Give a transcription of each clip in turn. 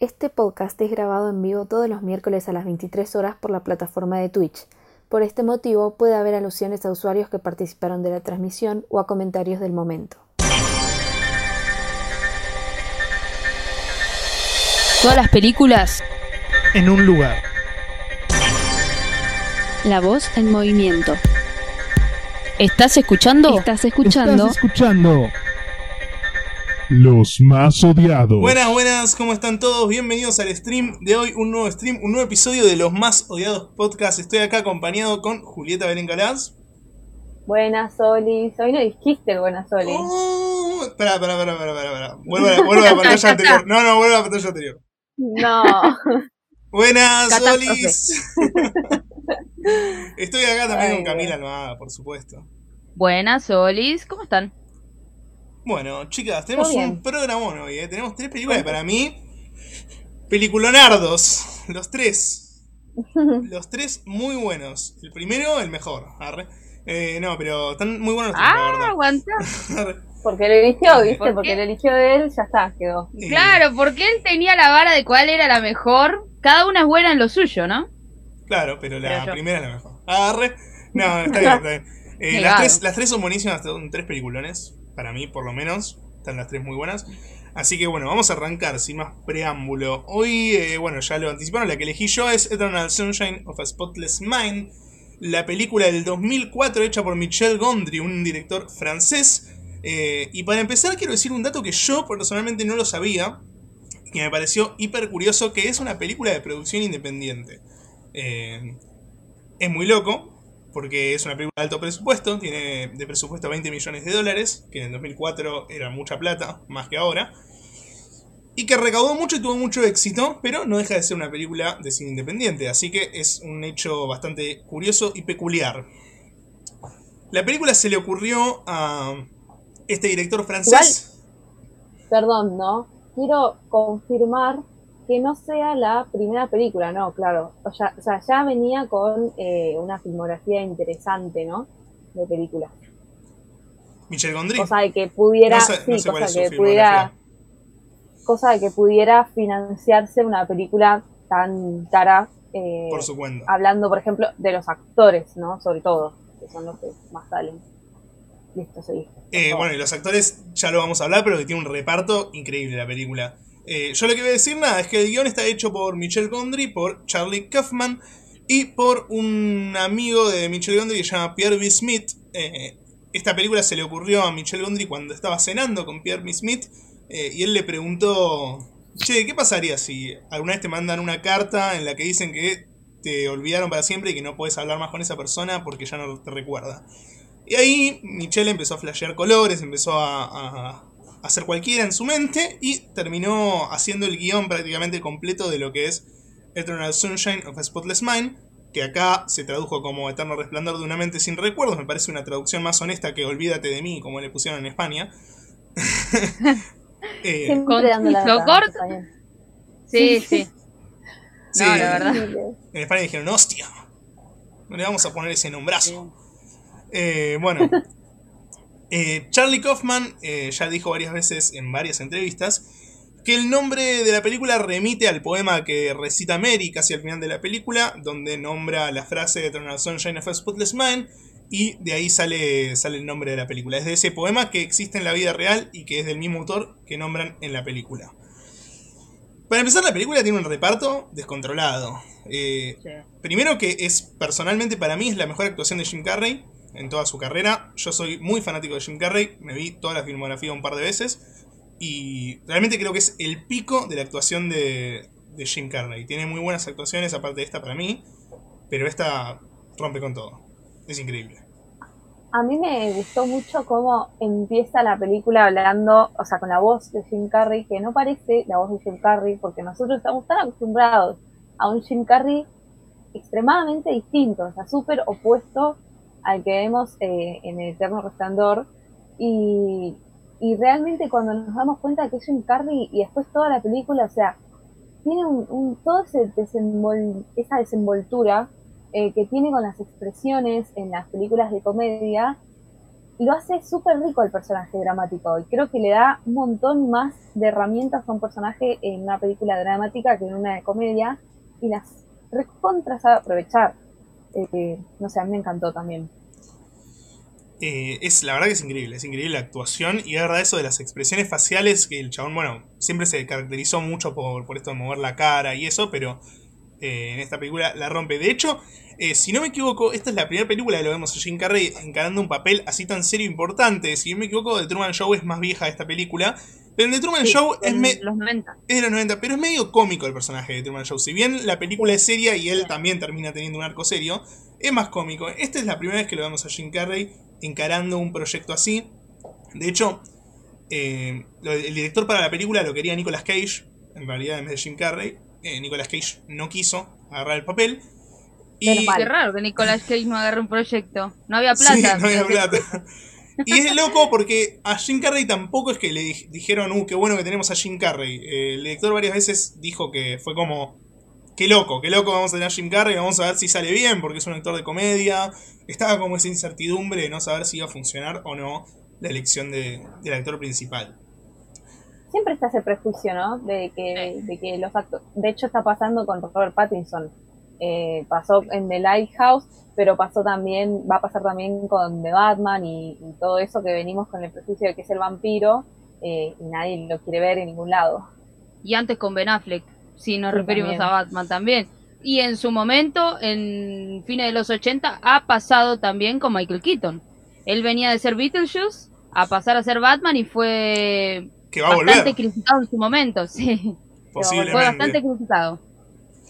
Este podcast es grabado en vivo todos los miércoles a las 23 horas por la plataforma de Twitch. Por este motivo puede haber alusiones a usuarios que participaron de la transmisión o a comentarios del momento. Todas las películas en un lugar. La voz en movimiento. ¿Estás escuchando? Estás escuchando. Estás escuchando. Los más odiados. Buenas, buenas, ¿cómo están todos? Bienvenidos al stream de hoy, un nuevo stream, un nuevo episodio de Los más odiados podcast. Estoy acá acompañado con Julieta Belén. Buenas, Solis. Hoy no dijiste buenas, Solis. Oh, espera, espera, espera, espera, espera. Vuelvo a, vuelvo a la pantalla anterior. No, no, vuelvo a la pantalla anterior. No. Buenas, Catástrofe. Solis. Estoy acá también Ay, con Camila. Almada, por supuesto. Buenas, Solis. ¿Cómo están? Bueno, chicas, tenemos un programón hoy, ¿eh? Tenemos tres películas para mí. Peliculonardos. Los tres. Los tres muy buenos. El primero, el mejor. Arre. Eh, no, pero están muy buenos los tres, la Ah, verdad. aguanta. Porque lo eligió, ¿viste? ¿Por Porque lo eligió de él, ya está, quedó. Eh, Claro, porque él tenía la vara de cuál era la mejor. Cada una es buena en lo suyo, ¿no? Claro, pero la Pero primera es la mejor. Arre. No, está bien, está bien. Eh, las, tres, las tres son buenísimas, son tres peliculones. Para mí, por lo menos. Están las tres muy buenas. Así que bueno, vamos a arrancar sin más preámbulo. Hoy, eh, bueno, ya lo anticiparon, la que elegí yo es Eternal Sunshine of a Spotless Mind. La película del 2004 hecha por Michel Gondry, un director francés. Eh, y para empezar quiero decir un dato que yo personalmente no lo sabía. Que me pareció hiper curioso, que es una película de producción independiente. Eh, es muy loco, porque es una película de alto presupuesto, tiene de presupuesto 20 millones de dólares, que en el 2004 era mucha plata, más que ahora. Y que recaudó mucho y tuvo mucho éxito, pero no deja de ser una película de cine independiente, así que es un hecho bastante curioso y peculiar. La película se le ocurrió a este director francés. Perdón, ¿no? Quiero confirmar que no sea la primera película, no, claro. O, ya- o sea, ya venía con eh, una filmografía interesante, ¿no? De películas. Michel Gondry. Cosa de que pudiera, No sé- no sí, sé cosa que pudiera, cosa de que pudiera financiarse una película tan cara, eh, Por su cuenta. hablando, por ejemplo, de los actores, ¿no? Sobre todo, que son los que más salen. Listo, seguí. Eh, bueno, y los actores ya lo vamos a hablar, pero que tiene un reparto increíble la película. Eh, yo lo que voy a decir nada es que el guion está hecho por Michel Gondry, por Charlie Kaufman y por un amigo de Michel Gondry que se llama Pierre B. Smith. Eh, esta película se le ocurrió a Michel Gondry cuando estaba cenando con Pierre B. Smith eh, y él le preguntó, che, ¿qué pasaría si alguna vez te mandan una carta en la que dicen que te olvidaron para siempre y que no puedes hablar más con esa persona porque ya no te recuerda? Y ahí Michelle empezó a flashear colores, empezó a, hacer cualquiera en su mente y terminó haciendo el guion prácticamente completo de lo que es Eternal Sunshine of a Spotless Mind, que acá se tradujo como Eterno Resplandor de una mente sin recuerdos, me parece una traducción más honesta que Olvídate de mí, como le pusieron en España. Eh, Siempre dando la corto. Sí, sí. sí, No, la verdad. En España dijeron, hostia, no le vamos a poner ese nombrazo. Eh, bueno, eh, Charlie Kaufman eh, ya dijo varias veces en varias entrevistas que el nombre de la película remite al poema que recita Mary casi al final de la película, donde nombra la frase de Eternal Sunshine of a Spotless Mind, y de ahí sale, sale el nombre de la película. Es de ese poema que existe en la vida real y que es del mismo autor que nombran en la película. Para empezar, la película tiene un reparto descontrolado. Eh, Sí. Primero que es, personalmente para mí, es la mejor actuación de Jim Carrey en toda su carrera. Yo soy muy fanático de Jim Carrey, me vi toda la filmografía un par de veces. Y realmente creo que es el pico de la actuación de, de Jim Carrey. Tiene muy buenas actuaciones, aparte de esta para mí. Pero esta rompe con todo. Es increíble. A mí me gustó mucho cómo empieza la película hablando, o sea, con la voz de Jim Carrey, que no parece la voz de Jim Carrey, porque nosotros estamos tan acostumbrados a un Jim Carrey extremadamente distinto, o sea, súper opuesto al que vemos eh, en el Eterno Resplandor. Y, y realmente cuando nos damos cuenta que Jim Carrey y después toda la película, o sea, tiene un, un- todo ese desenvol- esa desenvoltura eh, que tiene con las expresiones en las películas de comedia lo hace súper rico el personaje dramático y creo que le da un montón más de herramientas a un personaje en una película dramática que en una de comedia y las recontra sabe aprovechar. Eh, no sé, a mí me encantó también. Eh, es la verdad que es increíble, es increíble la actuación y es verdad eso de las expresiones faciales que el chabón, bueno, siempre se caracterizó mucho por, por esto de mover la cara y eso, pero eh, en esta película la rompe. De hecho, eh, si no me equivoco, esta es la primera película que lo vemos a Jim Carrey encarando un papel así tan serio e importante. Si no me equivoco, The Truman Show es más vieja esta película. Pero en The Truman Sí, Show es, me- los 90. es de los 90, pero es medio cómico el personaje de Truman Show. Si bien la película es seria y él también termina teniendo un arco serio, es más cómico. Esta es la primera vez que lo vemos a Jim Carrey encarando un proyecto así. De hecho, eh, el director para la película lo quería Nicolas Cage, en realidad en vez de Jim Carrey. Eh, Nicolas Cage no quiso agarrar el papel. Y. Qué raro que Nicolas Cage no agarre un proyecto. No había plata. Sí, no había plata. Y es loco porque a Jim Carrey tampoco es que le dij- dijeron, uh, qué bueno que tenemos a Jim Carrey. Eh, el director varias veces dijo que fue como, qué loco, qué loco vamos a tener a Jim Carrey, vamos a ver si sale bien porque es un actor de comedia. Estaba como esa incertidumbre de no saber si iba a funcionar o no la elección de- del actor principal. Siempre está ese prejuicio, ¿no? De que, de que los actores. De hecho, está pasando con Robert Pattinson. Eh, pasó en The Lighthouse, pero pasó también, va a pasar también con The Batman y, y todo eso que venimos con el prejuicio de que es el vampiro eh, y nadie lo quiere ver en ningún lado. Y antes con Ben Affleck, si nos Sí, referimos también. a Batman también. Y en su momento, en fines de los 80, ha pasado también con Michael Keaton. Él venía de ser Beetlejuice a pasar a ser Batman y fue Que va a bastante volver, criticado en su momento, sí. Fue bastante criticado.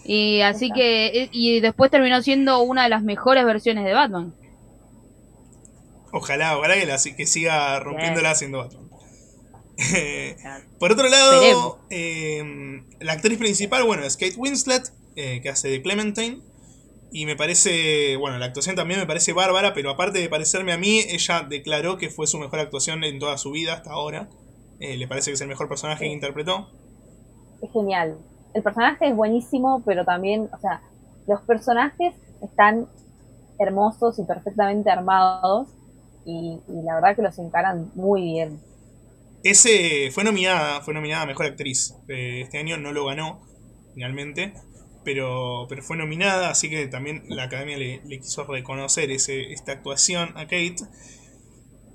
Y así Exacto. que, eh, y después terminó siendo una de las mejores versiones de Batman. Ojalá, ojalá que, la- que siga rompiéndola haciendo Batman. Por otro lado, eh, la actriz principal, bueno, es Kate Winslet, eh, que hace de Clementine. Y me parece, bueno, la actuación también me parece bárbara, pero aparte de parecerme a mí, ella declaró que fue su mejor actuación en toda su vida hasta ahora. Eh, le parece que es el mejor personaje que interpretó. Es genial. El personaje es buenísimo, pero también, o sea, los personajes están hermosos y perfectamente armados. Y, y la verdad que los encaran muy bien. Ese fue nominada, fue nominada a mejor actriz. Eh, este año no lo ganó, finalmente. Pero, pero fue nominada, así que también la academia le, le quiso reconocer ese, esta actuación a Kate.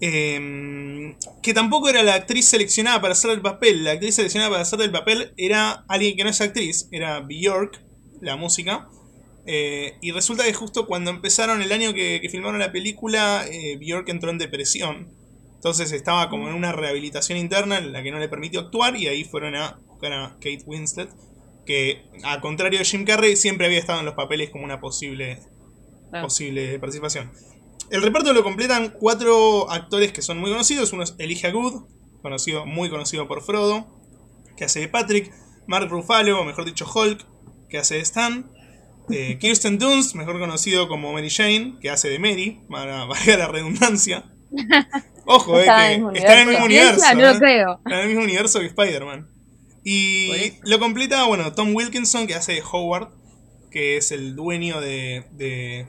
Em, que tampoco era la actriz seleccionada para hacer el papel. La actriz seleccionada para hacer el papel era alguien que no es actriz, era Bjork, la música. Eh, y resulta que justo cuando empezaron el año que, que filmaron la película, eh, Bjork entró en depresión. Entonces estaba como en una rehabilitación interna en la que no le permitió actuar y ahí fueron a buscar a Kate Winslet, que a contrario de Jim Carrey siempre había estado en los papeles como una posible, Claro. posible participación. El reparto lo completan cuatro actores que son muy conocidos. Uno es Elijah Good, conocido, muy conocido por Frodo, que hace de Patrick. Mark Ruffalo, o mejor dicho Hulk, que hace de Stan. Eh, Kirsten Dunst, mejor conocido como Mary Jane, que hace de Mary, para valga la redundancia. Ojo, eh, Está en el que mismo está en el mismo universo. No eh. creo. Está en el mismo universo que Spider-Man. Y lo completa, bueno, Tom Wilkinson, que hace de Howard, que es el dueño de, de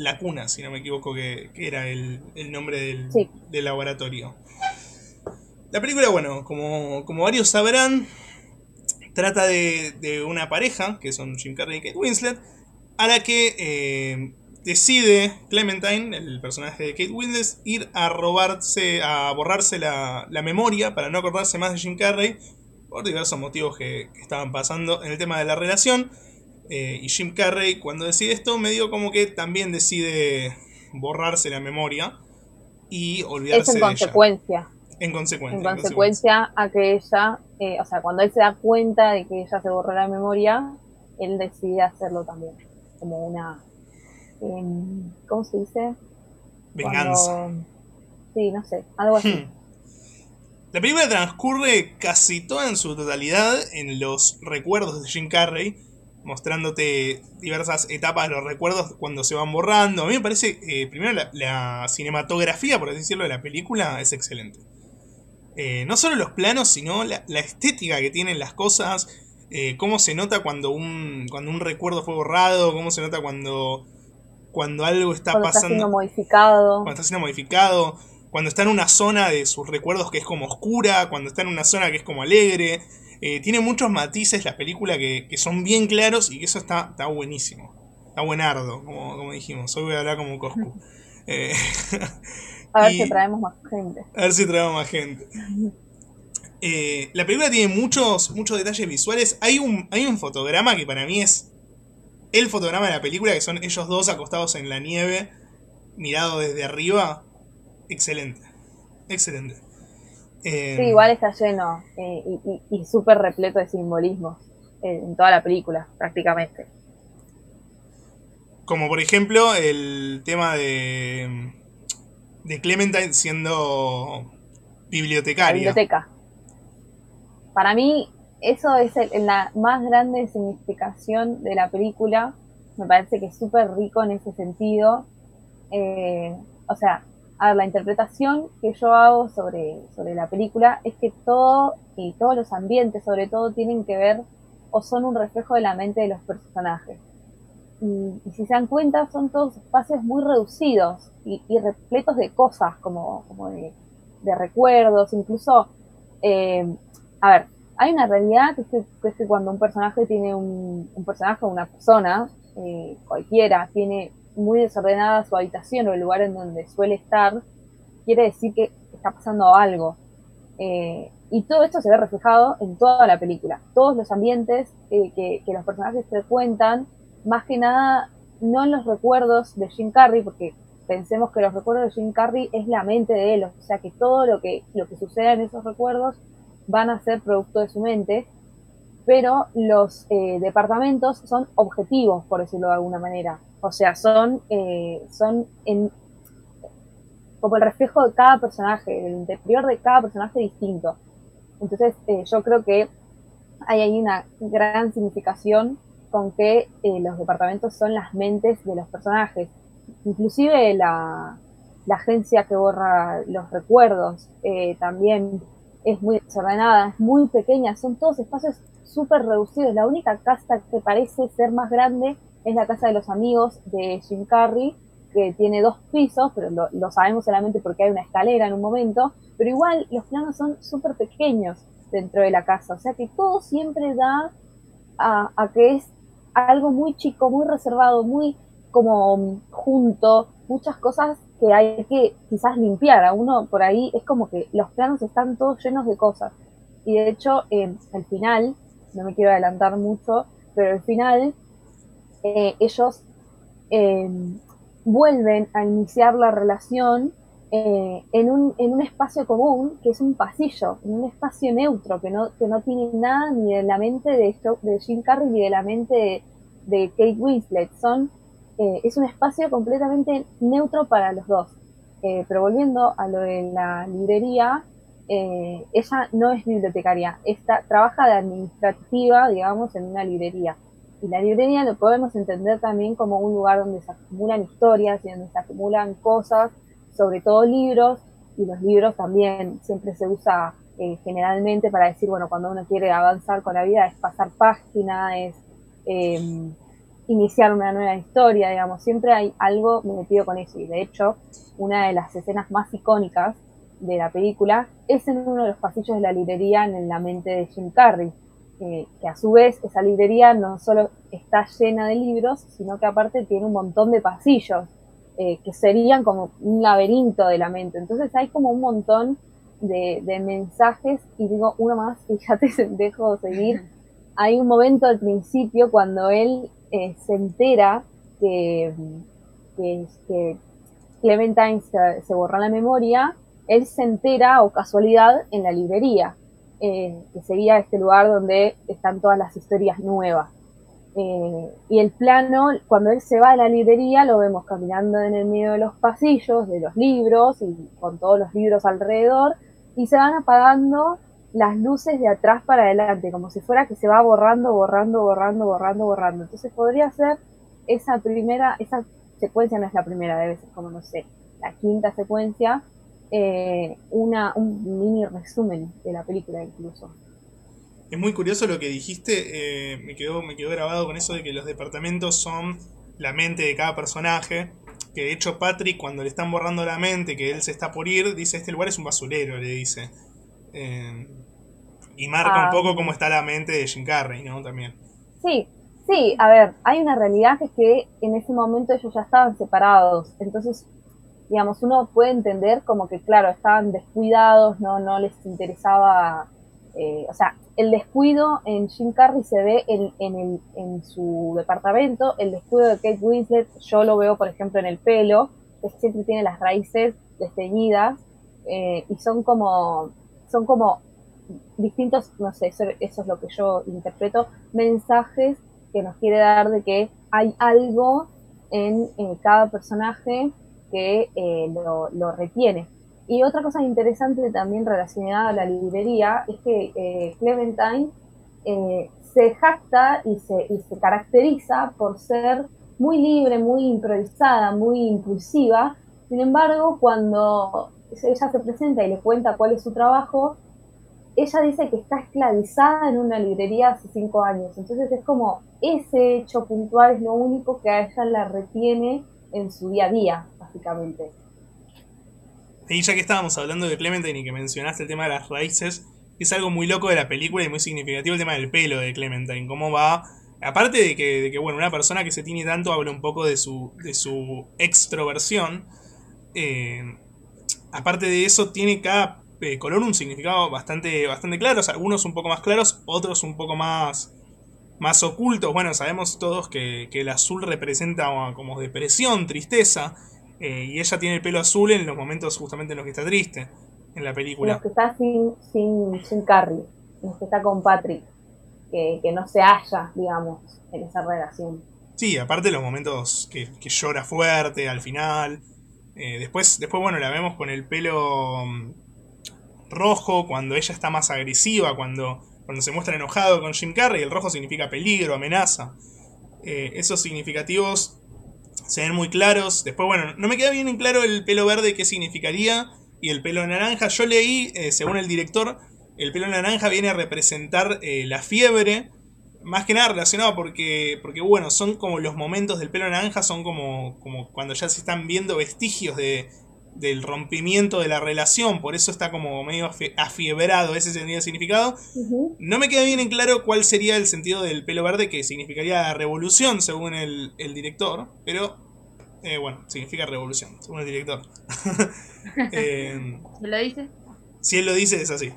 La Cuna, si no me equivoco, que, que era el, el nombre del, Sí. del laboratorio. La película, bueno, como, como varios sabrán, trata de, de una pareja, que son Jim Carrey y Kate Winslet, a la que eh, decide Clementine, el personaje de Kate Winslet, ir a robarse, a borrarse la, la memoria para no acordarse más de Jim Carrey, por diversos motivos que, que estaban pasando en el tema de la relación. Eh, y Jim Carrey, cuando decide esto, medio como que también decide borrarse la memoria y olvidarse Es en de consecuencia. ella. En consecuencia. En en consecuencia a que ella, eh, o sea, cuando él se da cuenta de que ella se borró la memoria, él decide hacerlo también. Como una. em, ¿Cómo se dice? Venganza. Cuando- Sí, no sé, algo así. Hmm. La película transcurre casi toda en su totalidad en los recuerdos de Jim Carrey, mostrándote diversas etapas de los recuerdos cuando se van borrando. A mí me parece, eh, primero, la, la cinematografía, por así decirlo, de la película es excelente. Eh, no solo los planos, sino la, la estética que tienen las cosas, eh, cómo se nota cuando un, cuando un recuerdo fue borrado, cómo se nota cuando, cuando algo está Cuando está pasando siendo modificado. cuando está siendo modificado. cuando está en una zona de sus recuerdos que es como oscura, cuando está en una zona que es como alegre. Eh, tiene muchos matices la película que, que, son bien claros y que eso está, está buenísimo. Está buenardo, como, como dijimos. Hoy voy a hablar como Coscu. Eh, a ver si traemos más gente. A ver si traemos más gente. Eh, la película tiene muchos, muchos detalles visuales. Hay un, hay un fotograma que para mí es el fotograma de la película, que son ellos dos acostados en la nieve, mirado desde arriba. Excelente. Excelente. Eh, sí, igual está lleno eh, y, y, súper repleto de simbolismos en toda la película, prácticamente. Como por ejemplo el tema de, de Clementine siendo bibliotecaria. biblioteca. Para mí, eso es la más grande significación de la película. Me parece que es súper rico en ese sentido. Eh, o sea, a ver, la interpretación que yo hago sobre, sobre la película es que todo y todos los ambientes, sobre todo, tienen que ver o son un reflejo de la mente de los personajes. Y, si se dan cuenta, son todos espacios muy reducidos y, repletos de cosas, como, como de, recuerdos, incluso, eh, a ver, hay una realidad que es que, cuando un personaje tiene un, un personaje una persona, eh, cualquiera, tiene muy desordenada su habitación o el lugar en donde suele estar, quiere decir que está pasando algo. Eh, y todo esto se ve reflejado en toda la película. Todos los ambientes eh, que, los personajes frecuentan, más que nada, no en los recuerdos de Jim Carrey, porque pensemos que los recuerdos de Jim Carrey es la mente de él, o sea que todo lo que, lo que suceda en esos recuerdos van a ser producto de su mente, pero los eh, departamentos son objetivos, por decirlo de alguna manera. O sea, son, eh, son en, como el reflejo de cada personaje, el interior de cada personaje distinto. Entonces, eh, yo creo que hay ahí una gran significación con que los departamentos son las mentes de los personajes. Inclusive la, la agencia que borra los recuerdos también es muy desordenada, es muy pequeña, son todos espacios súper reducidos. La única casa que parece ser más grande es la casa de los amigos de Jim Carrey, que tiene dos pisos, pero lo, sabemos solamente porque hay una escalera en un momento, pero igual los planos son súper pequeños dentro de la casa, o sea que todo siempre da a, a, que es algo muy chico, muy reservado, muy como junto, muchas cosas que hay que quizás limpiar. A uno por ahí es como que los planos están todos llenos de cosas. Y de hecho, eh, al final, no me quiero adelantar mucho, pero al final eh, ellos eh, vuelven a iniciar la relación en, un, en un espacio común, que es un pasillo, en un espacio neutro, que no, que no tiene nada ni de la mente de, de Jim Carrey ni de la mente de, de Kate Winslet. Son eh, es un espacio completamente neutro para los dos. Eh, pero volviendo a lo de la librería, eh, ella no es bibliotecaria, esta, trabaja de administrativa, digamos, en una librería. Y la librería lo podemos entender también como un lugar donde se acumulan historias y donde se acumulan cosas, sobre todo libros, y los libros también siempre se usa generalmente para decir, bueno, cuando uno quiere avanzar con la vida es pasar página, es iniciar una nueva historia, digamos, siempre hay algo metido con eso y de hecho una de las escenas más icónicas de la película es en uno de los pasillos de la librería en la mente de Jim Carrey, que a su vez esa librería no solo está llena de libros, sino que aparte tiene un montón de pasillos eh, que serían como un laberinto de la mente. Entonces hay como un montón de, de mensajes y digo uno más y ya te dejo seguir. Hay un momento al principio cuando él eh, se entera que, que, Clementine se, borra la memoria, él se entera, o casualidad, en la librería, eh, que sería este lugar donde están todas las historias nuevas. Eh, y el plano, cuando él se va a la librería, lo vemos caminando en el medio de los pasillos, de los libros, y con todos los libros alrededor, y se van apagando las luces de atrás para adelante, como si fuera que se va borrando, borrando, borrando, borrando, borrando. Entonces podría ser esa primera, esa secuencia no es la primera, debe ser como, no sé, la quinta secuencia, eh, una, un mini resumen de la película incluso. Es muy curioso lo que dijiste, eh, me, quedó, me quedó grabado con eso de que los departamentos son la mente de cada personaje. que de hecho Patrick cuando le están borrando la mente, que él se está por ir, dice, este lugar es un basurero, le dice. Eh, y marca Ah. un poco cómo está la mente de Jim Carrey, ¿no? También. Sí, sí, a ver, hay una realidad que es que en ese momento ellos ya estaban separados, entonces, digamos, uno puede entender como que, claro, estaban descuidados, no, no les interesaba, eh, o sea, el descuido en Jim Carrey se ve en, en, el, en su departamento, el descuido de Kate Winslet yo lo veo, por ejemplo, en el pelo, que siempre tiene las raíces desteñidas, eh, y son como, son como distintos, no sé, eso, eso es lo que yo interpreto, mensajes que nos quiere dar de que hay algo en, en cada personaje que eh, lo, retiene. Y otra cosa interesante también relacionada a la librería es que eh, Clementine eh, se jacta y se, y se caracteriza por ser muy libre, muy improvisada, muy impulsiva. Sin embargo, cuando ella se presenta y le cuenta cuál es su trabajo, ella dice que está esclavizada en una librería hace cinco años. Entonces es como ese hecho puntual es lo único que a ella la retiene en su día a día, Y ya que estábamos hablando de Clementine y que mencionaste el tema de las raíces, es algo muy loco de la película y muy significativo el tema del pelo de Clementine. Cómo va. Aparte de que, de que bueno, una persona que se tiene tanto habla un poco de su, de su extroversión. eh, aparte de eso, tiene cada eh, color un significado bastante, bastante claro. Algunos un poco más claros, otros un poco más, más ocultos. Bueno, sabemos todos que, que el azul representa como depresión, tristeza. Eh, y ella tiene el pelo azul en los momentos justamente en los que está triste en la En película. los que está sin, sin, sin Carrie, en los que está con Patrick, que, que no se halla, digamos, en esa relación. Sí, aparte de los momentos que, que llora fuerte al final. Eh, después, después, bueno, la vemos con el pelo mm, rojo cuando ella está más agresiva, cuando, cuando se muestra enojado con Jim Carrey. El rojo significa peligro, amenaza. Eh, esos significativos se ven muy claros. Después, bueno, no me queda bien en claro el pelo verde qué significaría. Y el pelo naranja, yo leí, eh, según el director, el pelo naranja viene a representar eh, la fiebre. Más que nada relacionado porque, porque, bueno, son como los momentos del pelo naranja, son como, como cuando ya se están viendo vestigios de, del rompimiento de la relación, por eso está como medio afi- afiebrado, ese sería el significado. No me queda bien en claro cuál sería el sentido del pelo verde, que significaría revolución, según el, el director, pero eh, bueno, significa revolución, según el director. Eh, ¿Se lo dice? si él lo dice, es así.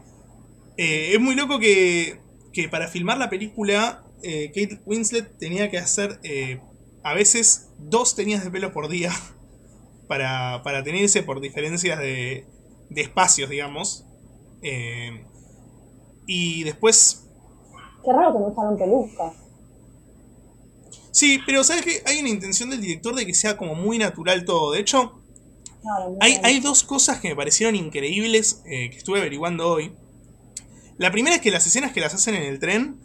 Eh, es muy loco que, que para filmar la película, eh, Kate Winslet tenía que hacer eh, a veces dos tenías de pelo por día para, para tenerse por diferencias de, de espacios, digamos. Eh, y después Qué raro que no usaron peluca. Sí, pero ¿sabes qué? Hay una intención del director de que sea como muy natural todo. De hecho, Claro, hay, hay dos cosas que me parecieron increíbles eh, que estuve averiguando hoy. La primera es que las escenas que las hacen en el tren,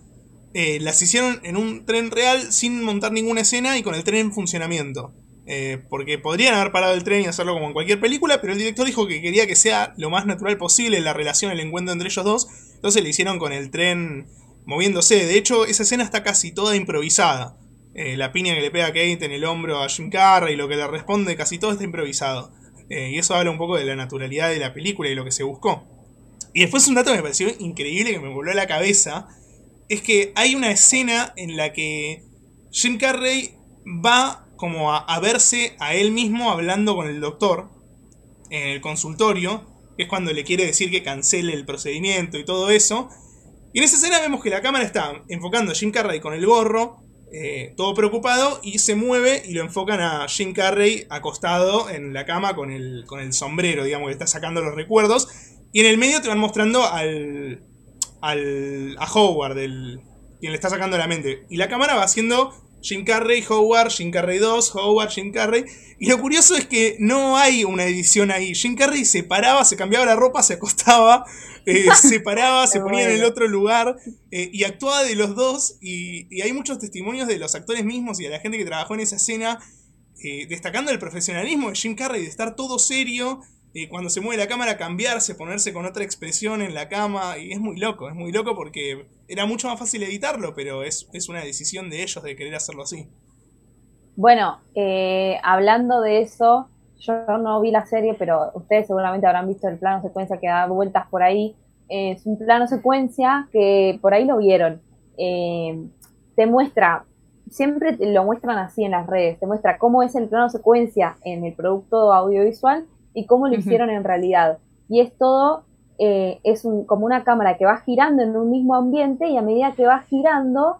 eh, las hicieron en un tren real sin montar ninguna escena y con el tren en funcionamiento. Eh, porque podrían haber parado el tren y hacerlo como en cualquier película, pero el director dijo que quería que sea lo más natural posible la relación, el encuentro entre ellos dos. Entonces le hicieron con el tren moviéndose. De hecho, esa escena está casi toda improvisada. Eh, la piña que le pega Kate en el hombro a Jim Carrey, lo que le responde, casi todo está improvisado. Eh, y eso habla un poco de la naturalidad de la película y lo que se buscó. Y después un dato que me pareció increíble, que me voló a la cabeza, es que hay una escena en la que Jim Carrey va como a, verse a él mismo hablando con el doctor en el consultorio, que es cuando le quiere decir que cancele el procedimiento y todo eso. Y en esa escena vemos que la cámara está enfocando a Jim Carrey con el gorro, eh, todo preocupado, y se mueve y lo enfocan a Jim Carrey acostado en la cama con el, con el sombrero, digamos, que está sacando los recuerdos. Y en el medio te van mostrando al, al a Howard, el, quien le está sacando la mente. Y la cámara va haciendo Jim Carrey, Howard, Jim Carrey 2, Howard, Jim Carrey. Y lo curioso es que no hay una edición ahí. Jim Carrey se paraba, se cambiaba la ropa, se acostaba, eh, se paraba, se ponía en el otro lugar eh, y actuaba de los dos. Y, y hay muchos testimonios de los actores mismos y de la gente que trabajó en esa escena. eh, destacando el profesionalismo de Jim Carrey, de estar todo serio, cuando se mueve la cámara cambiarse, ponerse con otra expresión en la cama, y es muy loco, es muy loco porque era mucho más fácil editarlo, pero es, es una decisión de ellos de querer hacerlo así. Bueno, eh, hablando de eso, yo no vi la serie, pero ustedes seguramente habrán visto el plano secuencia que da vueltas por ahí. es un plano secuencia que por ahí lo vieron. Eh, te muestra, siempre lo muestran así en las redes, te muestra cómo es el plano secuencia en el producto audiovisual y cómo lo hicieron en realidad. Y es todo, eh, es como una cámara que va girando en un mismo ambiente y a medida que va girando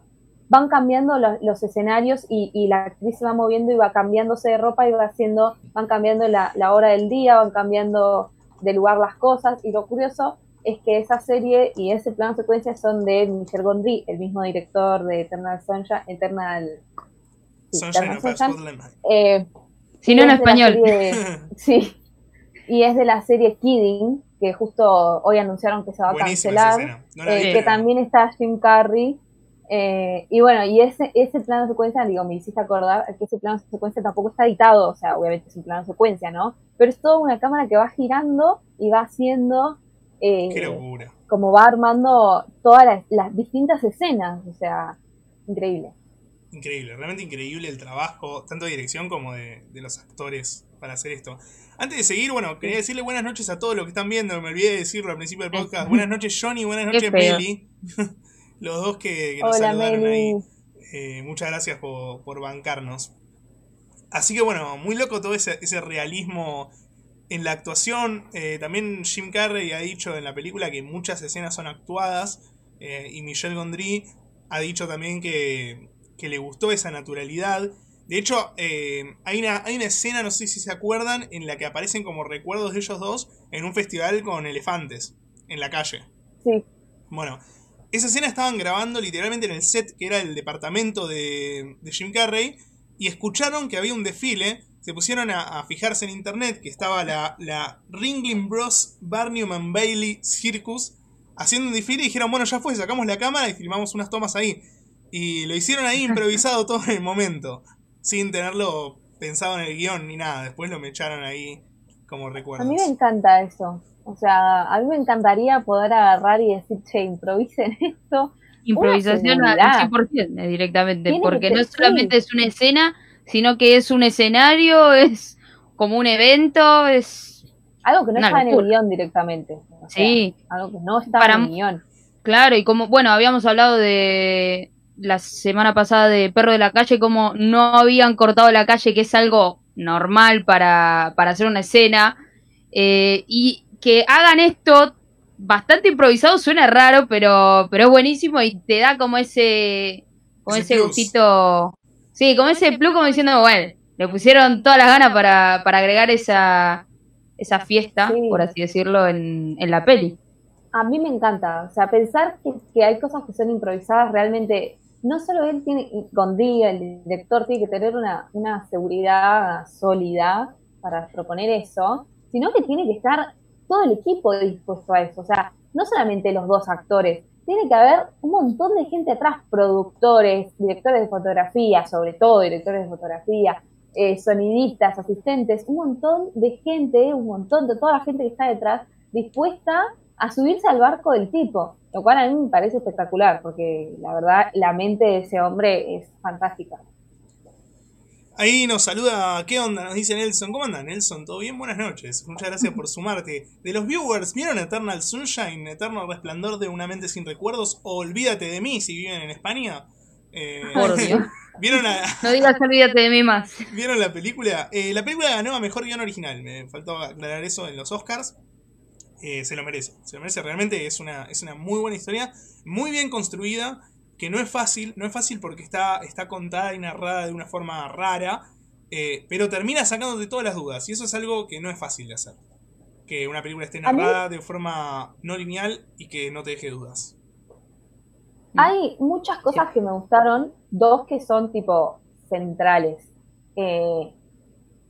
van cambiando los, escenarios y, la actriz se va moviendo y va cambiándose de ropa y va haciendo, van cambiando la, hora del día, van cambiando de lugar las cosas. Y lo curioso es que esa serie y ese plano secuencia son de Michel Gondry, el mismo director de Eternal Sunshine, Eternal, Sunshine, eh, si no en español. sí, y es de la serie Kidding, que justo hoy anunciaron que se va a cancelar, eh, que también está Jim Carrey eh, y bueno, y ese, ese plano de secuencia, digo, me hiciste acordar que ese plano de secuencia tampoco está editado, o sea, obviamente es un plano de secuencia, ¿no? Pero es toda una cámara que va girando y va haciendo... Eh, Qué locura. Como va armando todas las, distintas escenas, o sea, increíble. Increíble, realmente increíble el trabajo, tanto de dirección como de, los actores para hacer esto. Antes de seguir, bueno, quería decirle buenas noches a todos los que están viendo, me olvidé de decirlo al principio del podcast. Buenas noches Johnny, buenas noches Meli. los dos que, nos saludaron ahí. Eh, muchas gracias por, bancarnos. Así que bueno, muy loco todo ese, realismo en la actuación. Eh, también Jim Carrey ha dicho en la película que muchas escenas son actuadas. Eh, y Michelle Gondry ha dicho también que, le gustó esa naturalidad. De hecho, hay, una, hay una escena, no sé si se acuerdan, en la que aparecen como recuerdos de ellos dos en un festival con elefantes en la calle. Sí. Bueno, esa escena estaban grabando literalmente en el set que era el departamento de, Jim Carrey y escucharon que había un desfile. Se pusieron a, fijarse en internet que estaba la, la Ringling Bros. Barnum and Bailey Circus haciendo un desfile y dijeron, bueno, ya fue, sacamos la cámara y filmamos unas tomas ahí. Y lo hicieron ahí improvisado todo en el momento, sin tenerlo pensado en el guion ni nada. Después lo me echaron ahí como recuerdo. A mí me encanta eso. O sea, a mí me encantaría poder agarrar y decir, che, improvisen esto. Improvisación al 100% eh, directamente, porque no solamente es una escena, sino que es un escenario, es como un evento, es... Algo que no está en el guion directamente. sí. Algo que no está en el guion. Claro, y como, bueno, habíamos hablado de la semana pasada de Perro de la Calle, como no habían cortado la calle, que es algo normal para, para hacer una escena. Eh, y que hagan esto bastante improvisado suena raro, pero, pero es buenísimo y te da como ese, como ese, gustito. Sí, como ese plus, como diciendo, bueno, le pusieron todas las ganas para, agregar esa, esa fiesta, por así decirlo, en, en la peli. A mí me encanta, o sea, pensar que, hay cosas que son improvisadas realmente, no solo él tiene, Gondí, el director, tiene que tener una, una seguridad sólida para proponer eso, sino que tiene que estar todo el equipo dispuesto a eso. O sea, no solamente los dos actores, tiene que haber un montón de gente atrás, productores, directores de fotografía, sobre todo directores de fotografía, eh, sonidistas, asistentes, un montón de gente, un montón de toda la gente que está detrás, dispuesta a subirse al barco del tipo, lo cual a mí me parece espectacular, porque la verdad la mente de ese hombre es fantástica. Ahí nos saluda, ¿qué onda? Nos dice Nelson. ¿Cómo anda Nelson? ¿Todo bien? Buenas noches. Muchas gracias por sumarte. De los viewers, ¿vieron Eternal Sunshine? Eterno resplandor de una mente sin recuerdos. O Olvídate de mí si viven en España. Eh, por Dios. ¿Vieron No digas olvídate de mí más. ¿Vieron la película? Eh, la película ganó a mejor guion original. Me faltó aclarar eso en los Oscars. Eh, se lo merece. Se lo merece. Realmente es una, es una muy buena historia. Muy bien construida que no es fácil, no es fácil porque está, está contada y narrada de una forma rara, eh, pero termina sacándote todas las dudas, y eso es algo que no es fácil de hacer. Que una película esté narrada de forma no lineal y que no te deje dudas. Hay muchas cosas que me gustaron, dos que son tipo centrales. Eh,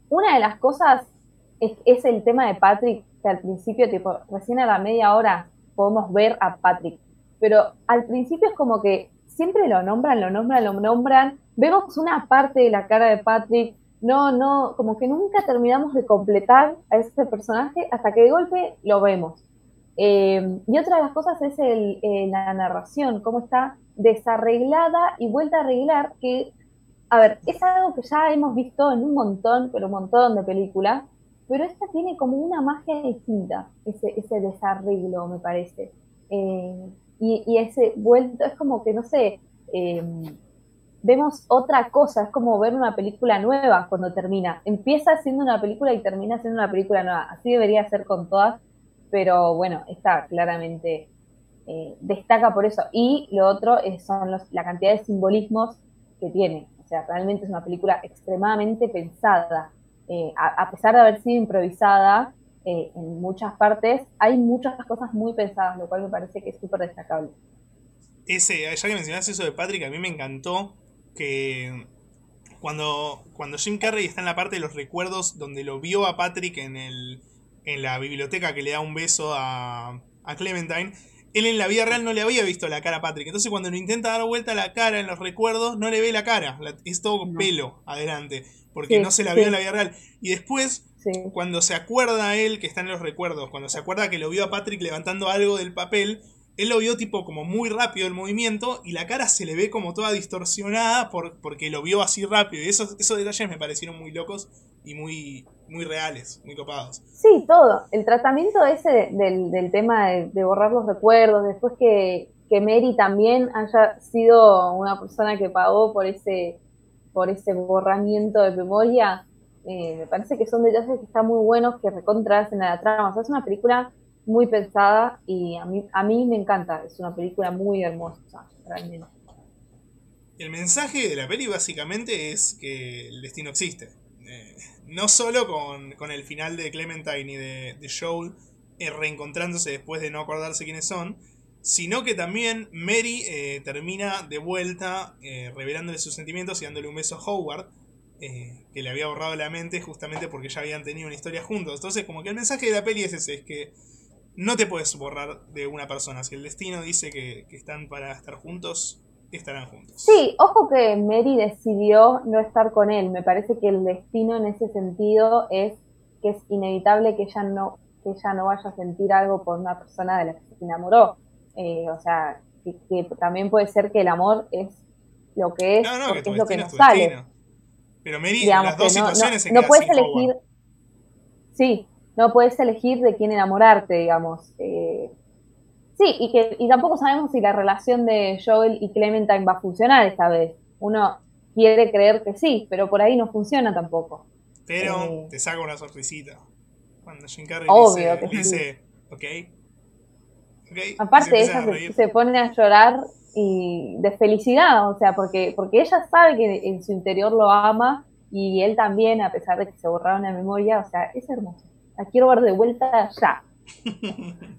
una de las cosas es, es, el tema de Patrick, que al principio, tipo, recién a la media hora podemos ver a Patrick. Pero al principio es como que siempre lo nombran, lo nombran, lo nombran. Vemos una parte de la cara de Patrick, no, no, como que nunca terminamos de completar a ese personaje hasta que de golpe lo vemos. Eh, y otra de las cosas es el, eh, la narración, cómo está desarreglada y vuelta a arreglar, que a ver, es algo que ya hemos visto en un montón, pero un montón de películas, pero esta tiene como una magia distinta, ese, ese desarreglo, me parece. Eh, y, ese vuelto, es como que, no sé, eh, vemos otra cosa, es como ver una película nueva cuando termina. Empieza siendo una película y termina siendo una película nueva. Así debería ser con todas, pero bueno, está claramente eh, destaca por eso. Y lo otro es, son la cantidad de simbolismos que tiene. O sea, realmente es una película extremadamente pensada. Eh, a, pesar de haber sido improvisada eh, en muchas partes, hay muchas cosas muy pensadas, lo cual me parece que es súper destacable. Ese, ya que mencionaste eso de Patrick, a mí me encantó que cuando, cuando Jim Carrey está en la parte de los recuerdos donde lo vio a Patrick en, el, en la biblioteca que le da un beso a, a Clementine, él en la vida real no le había visto la cara a Patrick. Entonces cuando lo intenta dar vuelta a la cara en los recuerdos, no le ve la cara. Es todo con pelo adelante. Porque no se la vio en la vida real. Y después, cuando se acuerda a él, que está en los recuerdos, cuando se acuerda que lo vio a Patrick levantando algo del papel, él lo vio tipo como muy rápido el movimiento y la cara se le ve como toda distorsionada por, porque lo vio así rápido. Y esos, esos detalles me parecieron muy locos y muy, muy reales, muy copados. Sí, todo. El tratamiento ese del, del tema de, borrar los recuerdos, después que, que Mary también haya sido una persona que pagó por ese, por ese borramiento de memoria, eh, me parece que son detalles que están muy buenos, que recontras en la trama. O sea, es una película muy pensada y a mí, a mí me encanta. Es una película muy hermosa, realmente. El mensaje de la peli básicamente es que el destino existe. Eh, no solo con, el final de Clementine y de, de Joel eh, reencontrándose después de no acordarse quiénes son, sino que también Mary eh, termina de vuelta revelándole sus sentimientos y dándole un beso a Howard, que le había borrado la mente justamente porque ya habían tenido una historia juntos. Entonces, como que el mensaje de la peli es ese, es que no te puedes borrar de una persona. Si el destino dice que, que están para estar juntos, estarán juntos. Sí, ojo que Mary decidió no estar con él. Me parece que el destino en ese sentido es que es inevitable que ella no, que ella no vaya a sentir algo por una persona de la que se enamoró. Eh, o sea, que, también puede ser que el amor es lo que es, no, no, porque es lo que nos sale. Pero Mary, las dos situaciones no, puedes elegir. Sí, no puedes elegir de quién enamorarte, digamos. Eh, Sí, y que y tampoco sabemos si la relación de Joel y Clementine va a funcionar esta vez. Uno quiere creer que sí, pero por ahí no funciona tampoco. Pero eh, te saca una sorpresita. Cuando Jim Carrey obvio dice, dice ok. Okay Aparte, ella se, pone a llorar y de felicidad, o sea, porque, porque ella sabe que en su interior lo ama y él también, a pesar de que se borraron la memoria, o sea, es hermoso. La quiero ver de vuelta ya.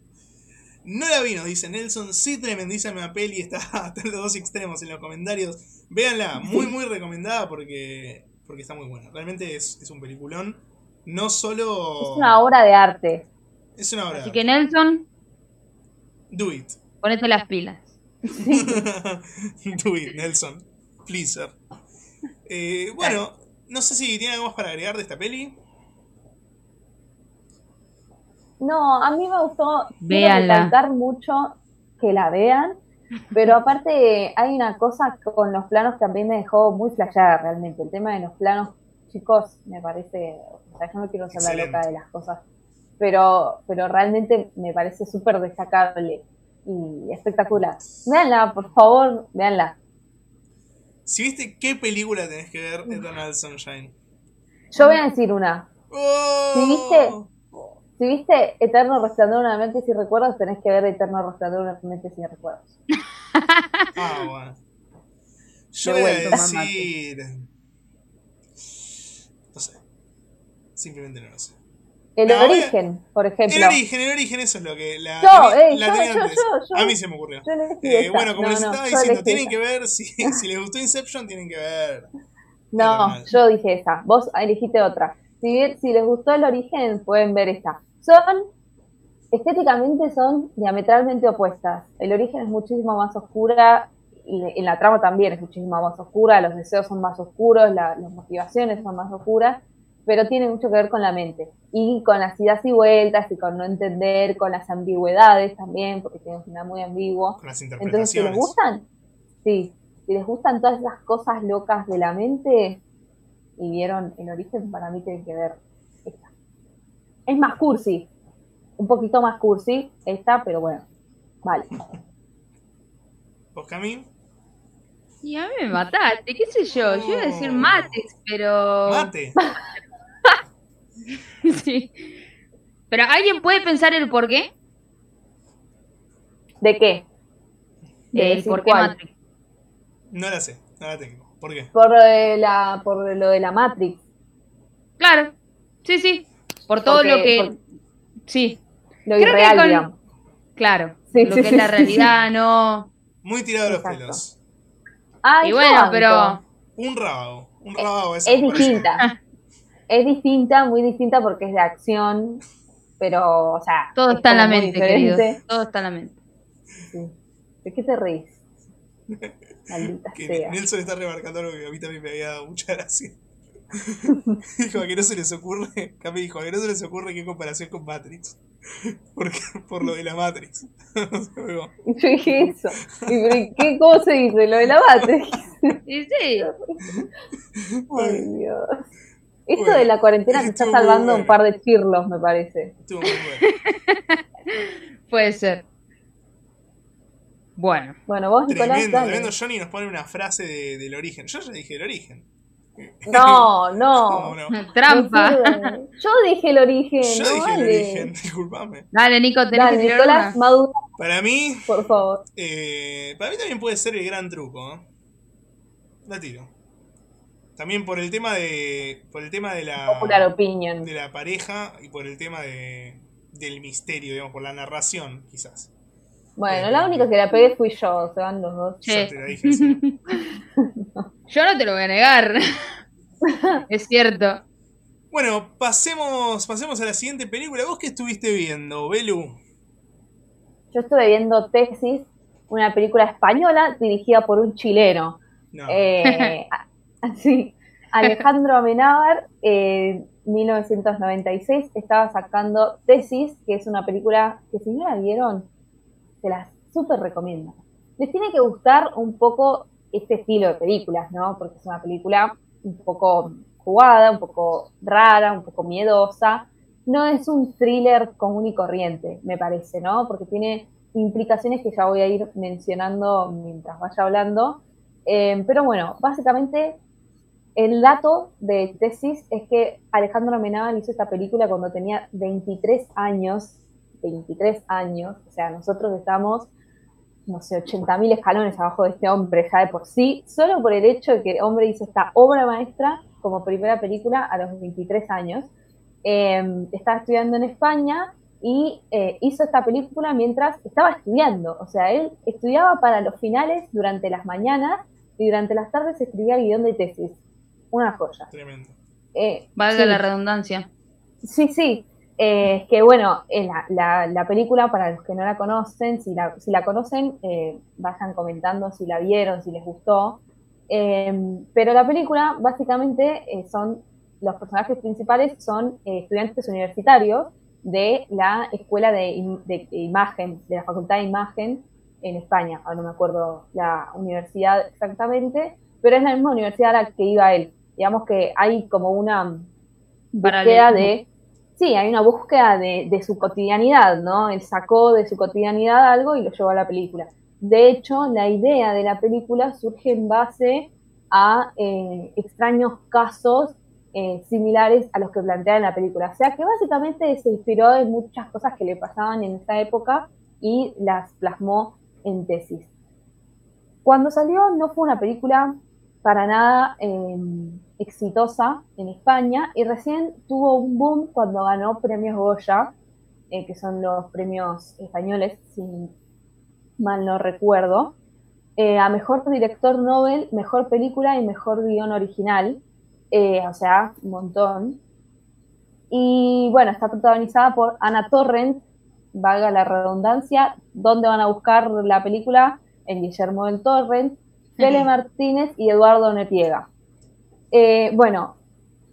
No la vi, nos dice Nelson. Sí, tremendísima peli. Está hasta los dos extremos en los comentarios. Véanla, muy, muy recomendada porque, porque está muy buena. Realmente es, un peliculón. No solo. Es una obra de arte. Es una obra Así que Nelson. Do it. Ponete las pilas. Do it, Nelson. Please, eh, bueno, no sé si tiene algo más para agregar de esta peli. No, a mí me gustó recalcar mucho que la vean, pero aparte hay una cosa con los planos que también me dejó muy flashada realmente. El tema de los planos chicos me parece, o sea, yo no quiero ser la loca de las cosas, pero, pero realmente me parece súper destacable y espectacular. Veanla, por favor, veanla. Si viste, ¿qué película tenés que ver Eternal Sunshine? Yo voy a decir una. ¡Oh! Si viste si viste Eterno Resplandor una mente sin recuerdos, tenés que ver Eterno Resplandor una mente sin recuerdos. ah, bueno. Yo voy a decir. No sé. Simplemente no lo sé. El origen, por ejemplo. El origen, el origen, eso es lo que la, yo, eh, la yo, A mí se me ocurrió. Eh, bueno, como les estaba diciendo, tienen que ver, si, si les gustó Inception, tienen que ver. No, yo dije esa. Vos elegiste otra. Si, si les gustó el origen, pueden ver esta son, estéticamente son diametralmente opuestas. El origen es muchísimo más oscura, y en la trama también es muchísimo más oscura, los deseos son más oscuros, las motivaciones son más oscuras, pero tiene mucho que ver con la mente y con las idas y vueltas y con no entender, con las ambigüedades también, porque tiene un final muy ambiguo. Con las interpretaciones. Entonces, si les gustan, sí. si les gustan todas esas cosas locas de la mente y vieron el origen, para mí tienen que ver esta. Es más cursi, un poquito más cursi esta, pero bueno, vale. ¿Vos, Cami? Y a mí me mataste, qué sé yo, yo iba a decir mates, pero... Mate. sí. Pero ¿alguien puede pensar el por qué? ¿De qué? De El decir por qué. Matrix. No la sé, no la tengo. ¿Por qué? Por, lo de la, por lo de la Matrix. Claro, sí, sí. Por todo Porque- lo que... por- Sí, Lo Creo que irreal, con- digamos. claro. Sí, lo sí, que sí, es la sí, realidad, no... Muy tirado de los pelos. Ah, Y bueno, pero... Un rábago. Un rábago Es comparación. distinta. es distinta, muy distinta porque es de acción, pero, o sea. Todo es está en la mente, querido. diferente. Todo está en la mente. Sí. ¿De qué te reís? Maldita Que sea. Nelson está remarcando algo que a mí también me había dado mucha gracia. dijo a que no se les ocurre, Cami dijo, a que no se les ocurre qué comparación con Matrix. Porque, por lo de la Matrix. Yo dije eso. ¿y ¿qué, ¿Cómo se dice? Lo de la Matrix. Y sí, Ay, Dios. Esto Bueno, de la cuarentena te está salvando bueno. un par de chirlos, me parece. estuvo muy bueno. puede ser. Bueno, Bueno, vos, Nicolás, Tremendo, dale. tremendo. Johnny nos pone una frase de- del origen. Yo ya dije el origen. No, no. ¿Cómo no? trampa. Yo dije el origen. Yo no dije el vale. origen, disculpame. Dale, Nico, tenés Dale, que tirar Nicolás, una. madura, Para mí, por favor. eh, para mí también puede ser el gran truco. ¿eh? La tiro. También por el tema de. Por el tema de la. Popular opinion. de la pareja y por el tema de, del misterio, digamos, por la narración, quizás. Bueno, la única que la pegué fui yo, se van los dos. Sí. Yo te la dije así. Yo no te lo voy a negar. es cierto. Bueno, pasemos, pasemos a la siguiente película. ¿Vos qué estuviste viendo, Belu? Yo estuve viendo Tesis, una película española dirigida por un chileno. No. Eh, así, Alejandro Amenábar, en 1996, estaba sacando Tesis, que es una película que si no la vieron, se las súper recomiendo. Les tiene que gustar un poco este estilo de películas, ¿no? Porque es una película un poco jugada, un poco rara, un poco miedosa. No es un thriller común y corriente, me parece, ¿no? Porque tiene implicaciones que ya voy a ir mencionando mientras vaya hablando. Eh, pero bueno, básicamente el dato de tesis es que Alejandro Amenábar hizo esta película cuando tenía 23 años, 23 años, o sea, nosotros estamos, no sé, 80.000 escalones abajo de este hombre ya de por sí, solo por el hecho de que el hombre hizo esta obra maestra como primera película a los 23 años. Eh, estaba estudiando en España y eh, hizo esta película mientras estaba estudiando, o sea, él estudiaba para los finales durante las mañanas y durante las tardes escribía guion de tesis. Una joya. Tremendo. Eh, Valga sí. la redundancia. Sí, sí. Eh, es que bueno, eh, la, la, la película, para los que no la conocen, si la, si la conocen, eh, vayan comentando si la vieron, si les gustó. Eh, pero la película, básicamente, eh, son los personajes principales son eh, estudiantes universitarios de la escuela de, im- de imagen, de la Facultad de Imagen en España. Ahora no me acuerdo la universidad exactamente, pero es la misma universidad a la que iba él. Digamos que hay como una búsqueda de sí, hay una búsqueda de, de su cotidianidad, ¿no? Él sacó de su cotidianidad algo y lo llevó a la película. De hecho, la idea de la película surge en base a eh, extraños casos eh, similares a los que plantea en la película. O sea que básicamente se inspiró en muchas cosas que le pasaban en esa época y las plasmó en tesis. Cuando salió no fue una película para nada eh, exitosa en España y recién tuvo un boom cuando ganó premios Goya, eh, que son los premios españoles, si mal no recuerdo, eh, a mejor director Nobel, mejor película y mejor guion original, eh, o sea, un montón. Y bueno, está protagonizada por Ana Torrent, valga la redundancia, ¿dónde van a buscar la película? En Guillermo del Torrent, Fele Martínez y Eduardo Netiega. Eh, bueno,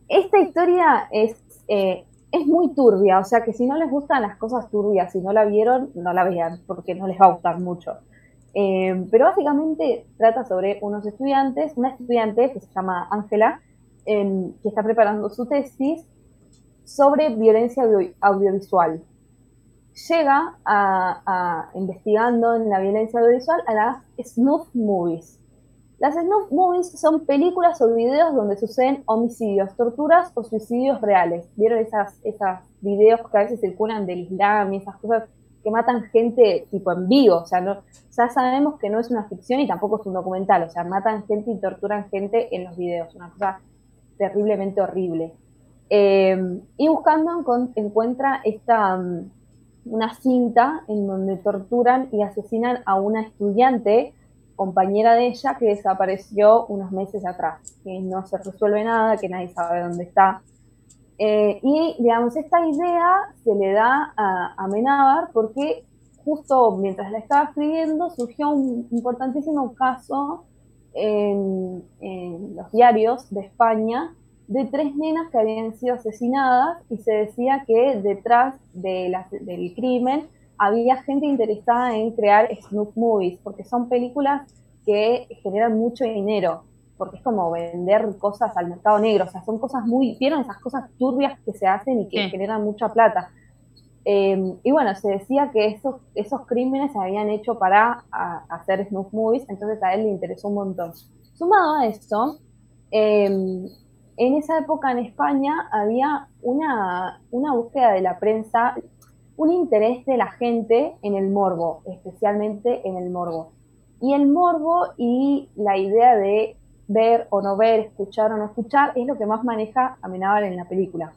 esta historia es, eh, es muy turbia, o sea que si no les gustan las cosas turbias, si no la vieron, no la vean, porque no les va a gustar mucho. Eh, pero básicamente trata sobre unos estudiantes, una estudiante que se llama Ángela, que está preparando su tesis sobre violencia audiovisual. Llega a, investigando en la violencia audiovisual a las snuff movies. Las snuff movies son películas o videos donde suceden homicidios, torturas o suicidios reales. ¿Vieron esas, esas videos que a veces circulan del Islam y esas cosas que matan gente tipo en vivo? O sea, no, ya sabemos que no es una ficción y tampoco es un documental. O sea, matan gente y torturan gente en los videos. Una cosa terriblemente horrible. Eh, y buscando encuentra esta mm, una cinta en donde torturan y asesinan a una estudiante compañera de ella que desapareció unos meses atrás, que no se resuelve nada, que nadie sabe dónde está. Eh, y, digamos, esta idea se le da a, a porque justo mientras la estaba escribiendo surgió un importantísimo caso en, los diarios de España de tres nenas que habían sido asesinadas y se decía que detrás de del crimen había gente interesada en crear snoop movies, porque son películas que generan mucho dinero, porque es como vender cosas al mercado negro, o sea, son cosas muy, vieron esas cosas turbias que se hacen y que generan mucha plata. Em, y bueno, se decía que esos, esos crímenes se habían hecho para hacer snoop movies, entonces a él le interesó un montón. Sumado a esto, em, en esa época en España había una, una búsqueda de la prensa un interés de la gente en el morbo, especialmente en el morbo. Y el morbo y la idea de ver o no ver, escuchar o no escuchar, es lo que más maneja Amenábar en la película.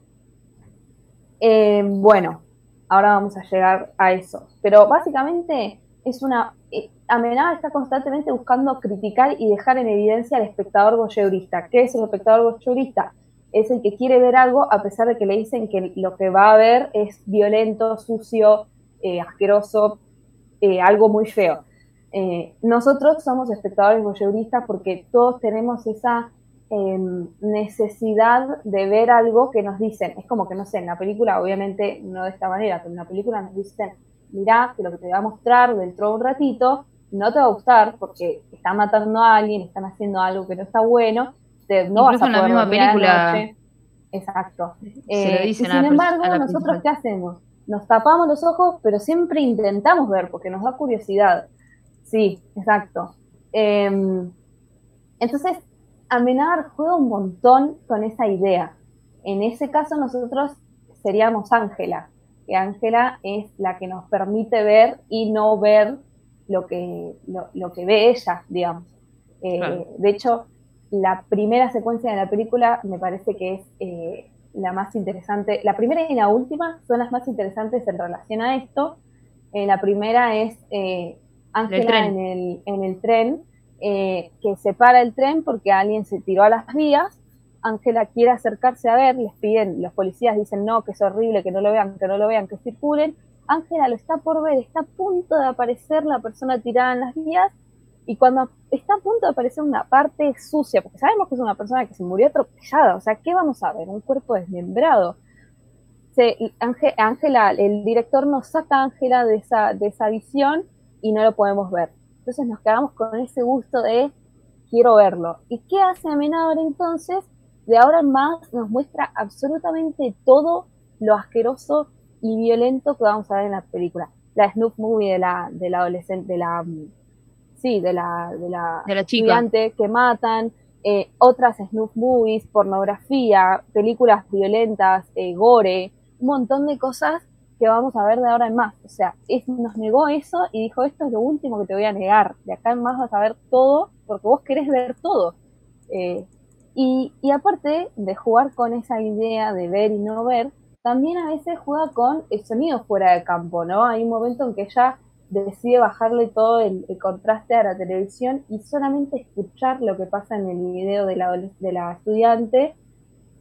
Eh, bueno, ahora vamos a llegar a eso. Pero básicamente es una... Eh, Amenábar está constantemente buscando criticar y dejar en evidencia al espectador voyeurista. ¿Qué es el espectador voyeurista? Es el que quiere ver algo a pesar de que le dicen que lo que va a ver es violento, sucio, eh, asqueroso, eh, algo muy feo. Eh, nosotros somos espectadores voyeuristas porque todos tenemos esa em, necesidad de ver algo que nos dicen. Es como que, no sé, en la película, obviamente no de esta manera, pero en la película nos dicen, mirá, que lo que te voy a mostrar dentro de un ratito no te va a gustar porque están matando a alguien, están haciendo algo que no está bueno, no vas a poder la misma película. Exacto. Eh, sin embargo, nosotros qué hacemos? Nos tapamos los ojos, pero siempre intentamos ver porque nos da curiosidad. Sí, exacto. Em, entonces, Amenar juega un montón con esa idea. En ese caso, nosotros seríamos Ángela, que Ángela es la que nos permite ver y no ver lo que, lo, que ve ella, digamos. Eh, de hecho, la primera secuencia de la película me parece que es eh, la más interesante. La primera y la última son las más interesantes en relación a esto. Eh, la primera es eh, Ángela en el, en el tren, que se para el tren porque alguien se tiró a las vías. Ángela quiere acercarse a ver, les piden, los policías dicen no, que es horrible, que no lo vean, que no lo vean, que circulen. Ángela lo está por ver, está a punto de aparecer la persona tirada en las vías y cuando está a punto de aparecer una parte sucia, porque sabemos que es una persona que se murió atropellada, o sea, ¿qué vamos a ver? Un cuerpo desmembrado. Ángela, el director nos saca a Ángela de esa, de esa visión y no lo podemos ver. Entonces nos quedamos con ese gusto de quiero verlo. ¿Y qué hace Amenábar entonces? De ahora en más nos muestra absolutamente todo lo asqueroso y violento que vamos a ver en la película. La snuff movie de la, de la adolescente, de la sí, de la, de la, estudiante que matan, eh, otras snuff movies, pornografía, películas violentas, eh, gore, un montón de cosas que vamos a ver de ahora en más. O sea, es, nos negó eso y dijo, esto es lo último que te voy a negar. De acá en más vas a ver todo, porque vos querés ver todo. Eh, y, y aparte de jugar con esa idea de ver y no ver, también a veces juega con el sonido fuera de campo, ¿no? Hay un momento en que ya decide bajarle todo el, contraste a la televisión y solamente escuchar lo que pasa en el video de la, estudiante.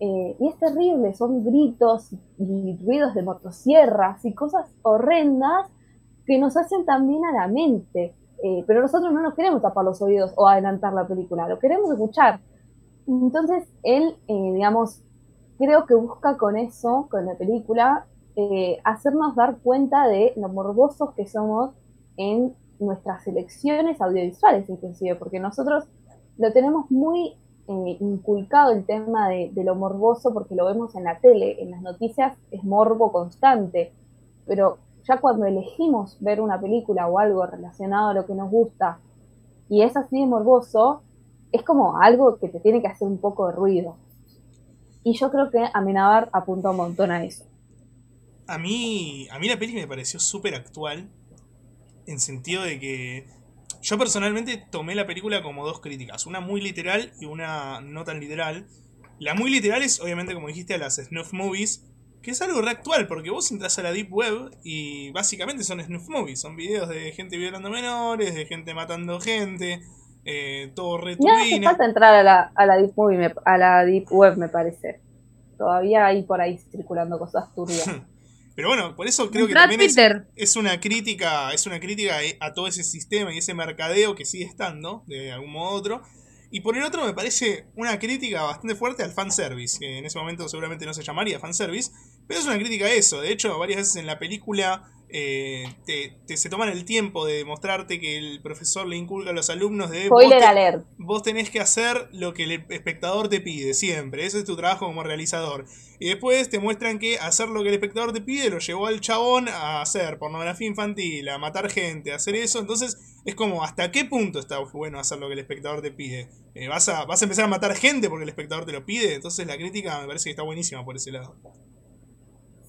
Eh, y es terrible, son gritos y ruidos de motosierras y cosas horrendas que nos hacen también a la mente. Eh, pero nosotros no nos queremos tapar los oídos o adelantar la película, lo queremos escuchar. Entonces, él, eh, digamos, creo que busca con eso, con la película, hacernos dar cuenta de lo morbosos que somos en nuestras elecciones audiovisuales inclusive, porque nosotros lo tenemos muy eh, inculcado el tema de, lo morboso porque lo vemos en la tele, en las noticias es morbo constante, pero ya cuando elegimos ver una película o algo relacionado a lo que nos gusta y es así de morboso, es como algo que te tiene que hacer un poco de ruido. Y yo creo que Amenábar apunta un montón a eso. A mí, a mí la peli me pareció súper actual, en sentido de que yo personalmente tomé la película como dos críticas, una muy literal y una no tan literal. La muy literal es, obviamente, como dijiste, a las snuff movies, que es algo reactual, porque vos entras a la Deep Web y básicamente son snuff movies, son videos de gente violando menores, de gente matando gente, eh, todo re No hace falta entrar a la, a la Deep Movie, a la Deep Web, me parece. Todavía hay por ahí circulando cosas turbias. Pero bueno, por eso creo que también es, es, una crítica, es una crítica a todo ese sistema y ese mercadeo que sigue estando, de algún modo u otro. Y por el otro me parece una crítica bastante fuerte al fanservice, que en ese momento seguramente no se llamaría fanservice, pero es una crítica a eso. De hecho, varias veces en la película eh, te, se toman el tiempo de mostrarte que el profesor le inculca a los alumnos de vos, alert. vos tenés que hacer lo que el espectador te pide siempre, ese es tu trabajo como realizador. Y después te muestran que hacer lo que el espectador te pide lo llevó al chabón a hacer pornografía infantil, a matar gente, a hacer eso. Entonces es como, ¿hasta qué punto está bueno hacer lo que el espectador te pide? Eh, ¿vas, a, ¿Vas a empezar a matar gente porque el espectador te lo pide? Entonces la crítica me parece que está buenísima por ese lado.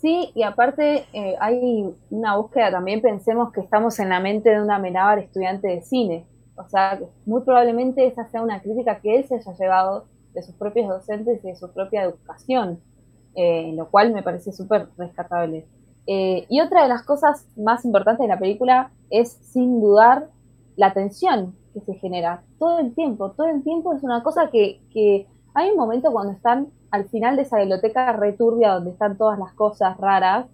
Sí, y aparte eh, hay una búsqueda también, pensemos que estamos en la mente de una Menábar estudiante de cine. O sea, muy probablemente esa sea una crítica que él se haya llevado de sus propios docentes y de su propia educación, eh, lo cual me parece súper rescatable. Eh, y otra de las cosas más importantes de la película es, sin dudar, la tensión que se genera todo el tiempo. Todo el tiempo es una cosa que hay un momento cuando están al final de esa biblioteca returbia donde están todas las cosas raras,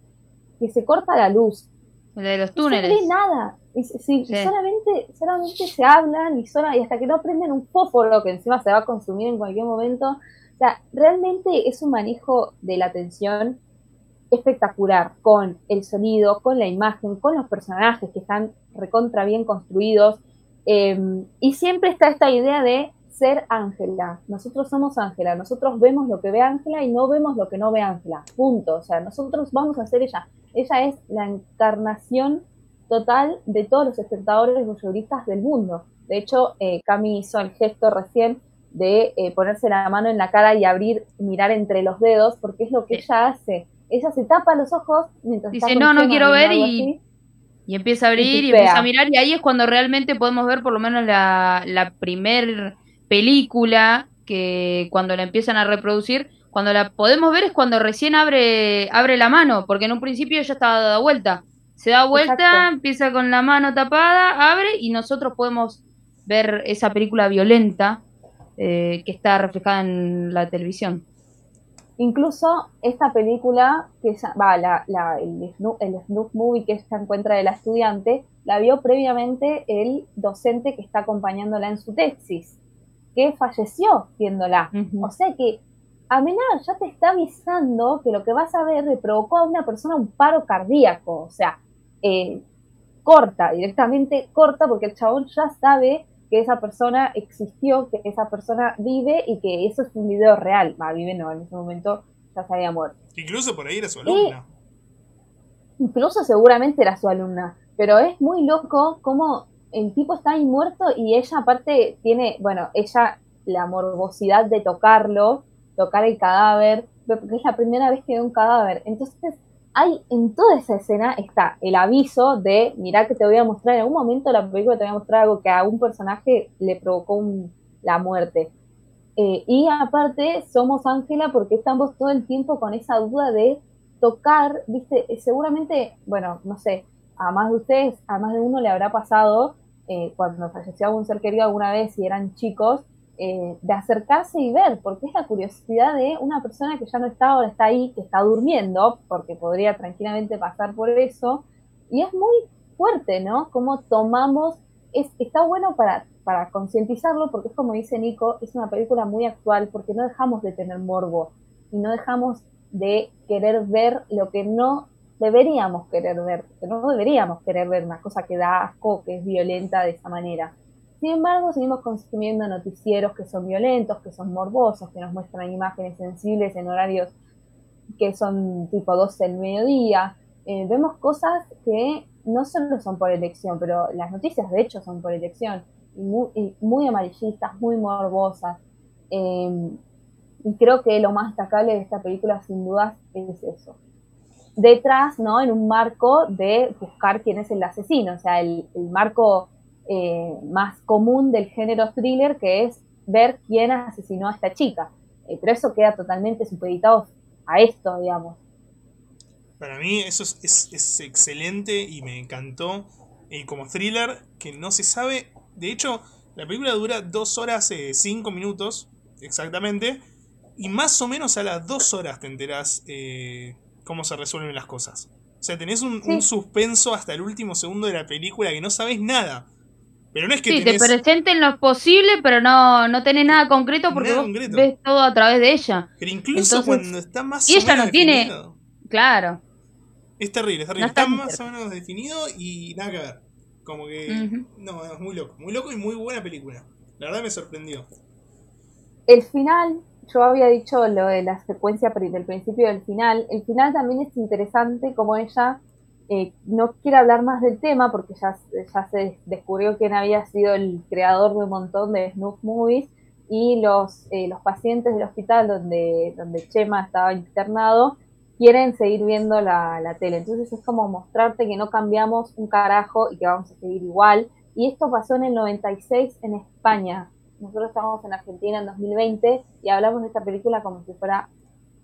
que se corta la luz. De los túneles. No se ve nada. Y, sí, Solamente, solamente se hablan y, y hasta que no prenden un fósforo que encima se va a consumir en cualquier momento. O sea, realmente es un manejo de la atención espectacular con el sonido, con la imagen, con los personajes que están recontra bien construidos. Em, y siempre está esta idea de ser Ángela. Nosotros somos Ángela, nosotros vemos lo que ve Ángela y no vemos lo que no ve Ángela. Punto. O sea, nosotros vamos a ser ella. Ella es la encarnación total de todos los espectadores voyeuristas del mundo. De hecho, eh, Cami hizo el gesto recién de eh, ponerse la mano en la cara y abrir, mirar entre los dedos, porque es lo que ella hace. Ella se tapa los ojos mientras dice no, no quiero ver y, y, empieza a abrir y, empieza a mirar y ahí es cuando realmente podemos ver por lo menos la, la primer película que cuando la empiezan a reproducir, cuando la podemos ver es cuando recién abre, abre la mano, porque en un principio ya estaba dada vuelta. Se da vuelta, empieza con la mano tapada, abre y nosotros podemos ver esa película violenta eh, que está reflejada en la televisión. Incluso esta película, que va, la, la, el, el Snoop Movie que se encuentra de la estudiante, la vio previamente el docente que está acompañándola en su tesis que falleció viéndola. O sea que Amenar ya te está avisando que lo que vas a ver le provocó a una persona un paro cardíaco. O sea, eh, corta, directamente corta, porque el chabón ya sabe que esa persona existió, que esa persona vive y que eso es un video real. Va, vive no, en ese momento ya se había muerto. Incluso por ahí era su alumna. incluso seguramente era su alumna. Pero es muy loco cómo el tipo está ahí muerto y ella aparte tiene, bueno, ella la morbosidad de tocarlo, tocar el cadáver, porque es la primera vez que ve un cadáver. Entonces, hay en toda esa escena está el aviso de, mira que te voy a mostrar, en algún momento la película te voy a mostrar algo que a un personaje le provocó la muerte. Eh, y aparte, somos Ángela porque estamos todo el tiempo con esa duda de tocar, viste, seguramente, bueno, no sé, a más de ustedes, a más de uno le habrá pasado eh, cuando falleció algún ser querido alguna vez y eran chicos, eh, de acercarse y ver, porque es la curiosidad de una persona que ya no está, ahora está ahí, que está durmiendo, porque podría tranquilamente pasar por eso, y es muy fuerte, ¿no? Cómo tomamos, es, está bueno para, para concientizarlo, porque es como dice Nico, es una película muy actual, porque no dejamos de tener morbo, y no dejamos de querer ver lo que no deberíamos querer ver, que no deberíamos querer ver una cosa que da asco, que es violenta de esa manera. Sin embargo, seguimos consumiendo noticieros que son violentos, que son morbosos, que nos muestran imágenes sensibles en horarios que son tipo 12 del mediodía. Eh, vemos cosas que no solo son por elección, pero las noticias de hecho son por elección, y muy, amarillistas, muy morbosas. Eh, y creo que lo más destacable de esta película, sin dudas, es eso. Detrás, ¿no? En un marco de buscar quién es el asesino, o sea, el, marco eh, más común del género thriller, que es ver quién asesinó a esta chica. Eh, pero eso queda totalmente supeditado a esto, digamos. Para mí eso es, excelente y me encantó. Y como thriller, que no se sabe. De hecho, la película dura dos horas eh, cinco minutos, exactamente. Y más o menos a las dos horas te enterás eh, cómo se resuelven las cosas. O sea, tenés un, suspenso hasta el último segundo de la película que no sabes nada. Pero no es que sí, te presenten lo posible, pero no, no tenés nada concreto porque vos ves todo a través de ella. Pero incluso cuando está más y ella no tiene. Claro. Es terrible, es terrible. está, más o menos definido y nada que ver. Como que. No, es muy loco. Muy loco y muy buena película. La verdad me sorprendió. El final, yo había dicho lo de la secuencia del principio del final. El final también es interesante como ella eh, no quiere hablar más del tema porque ya, ya se descubrió quién había sido el creador de un montón de snuff movies y los, eh, los pacientes del hospital donde, donde Chema estaba internado quieren seguir viendo la, la tele. Entonces es como mostrarte que no cambiamos un carajo y que vamos a seguir igual. Y esto pasó en el 96 en España. Nosotros estábamos en Argentina en 2020 y hablamos de esta película como si fuera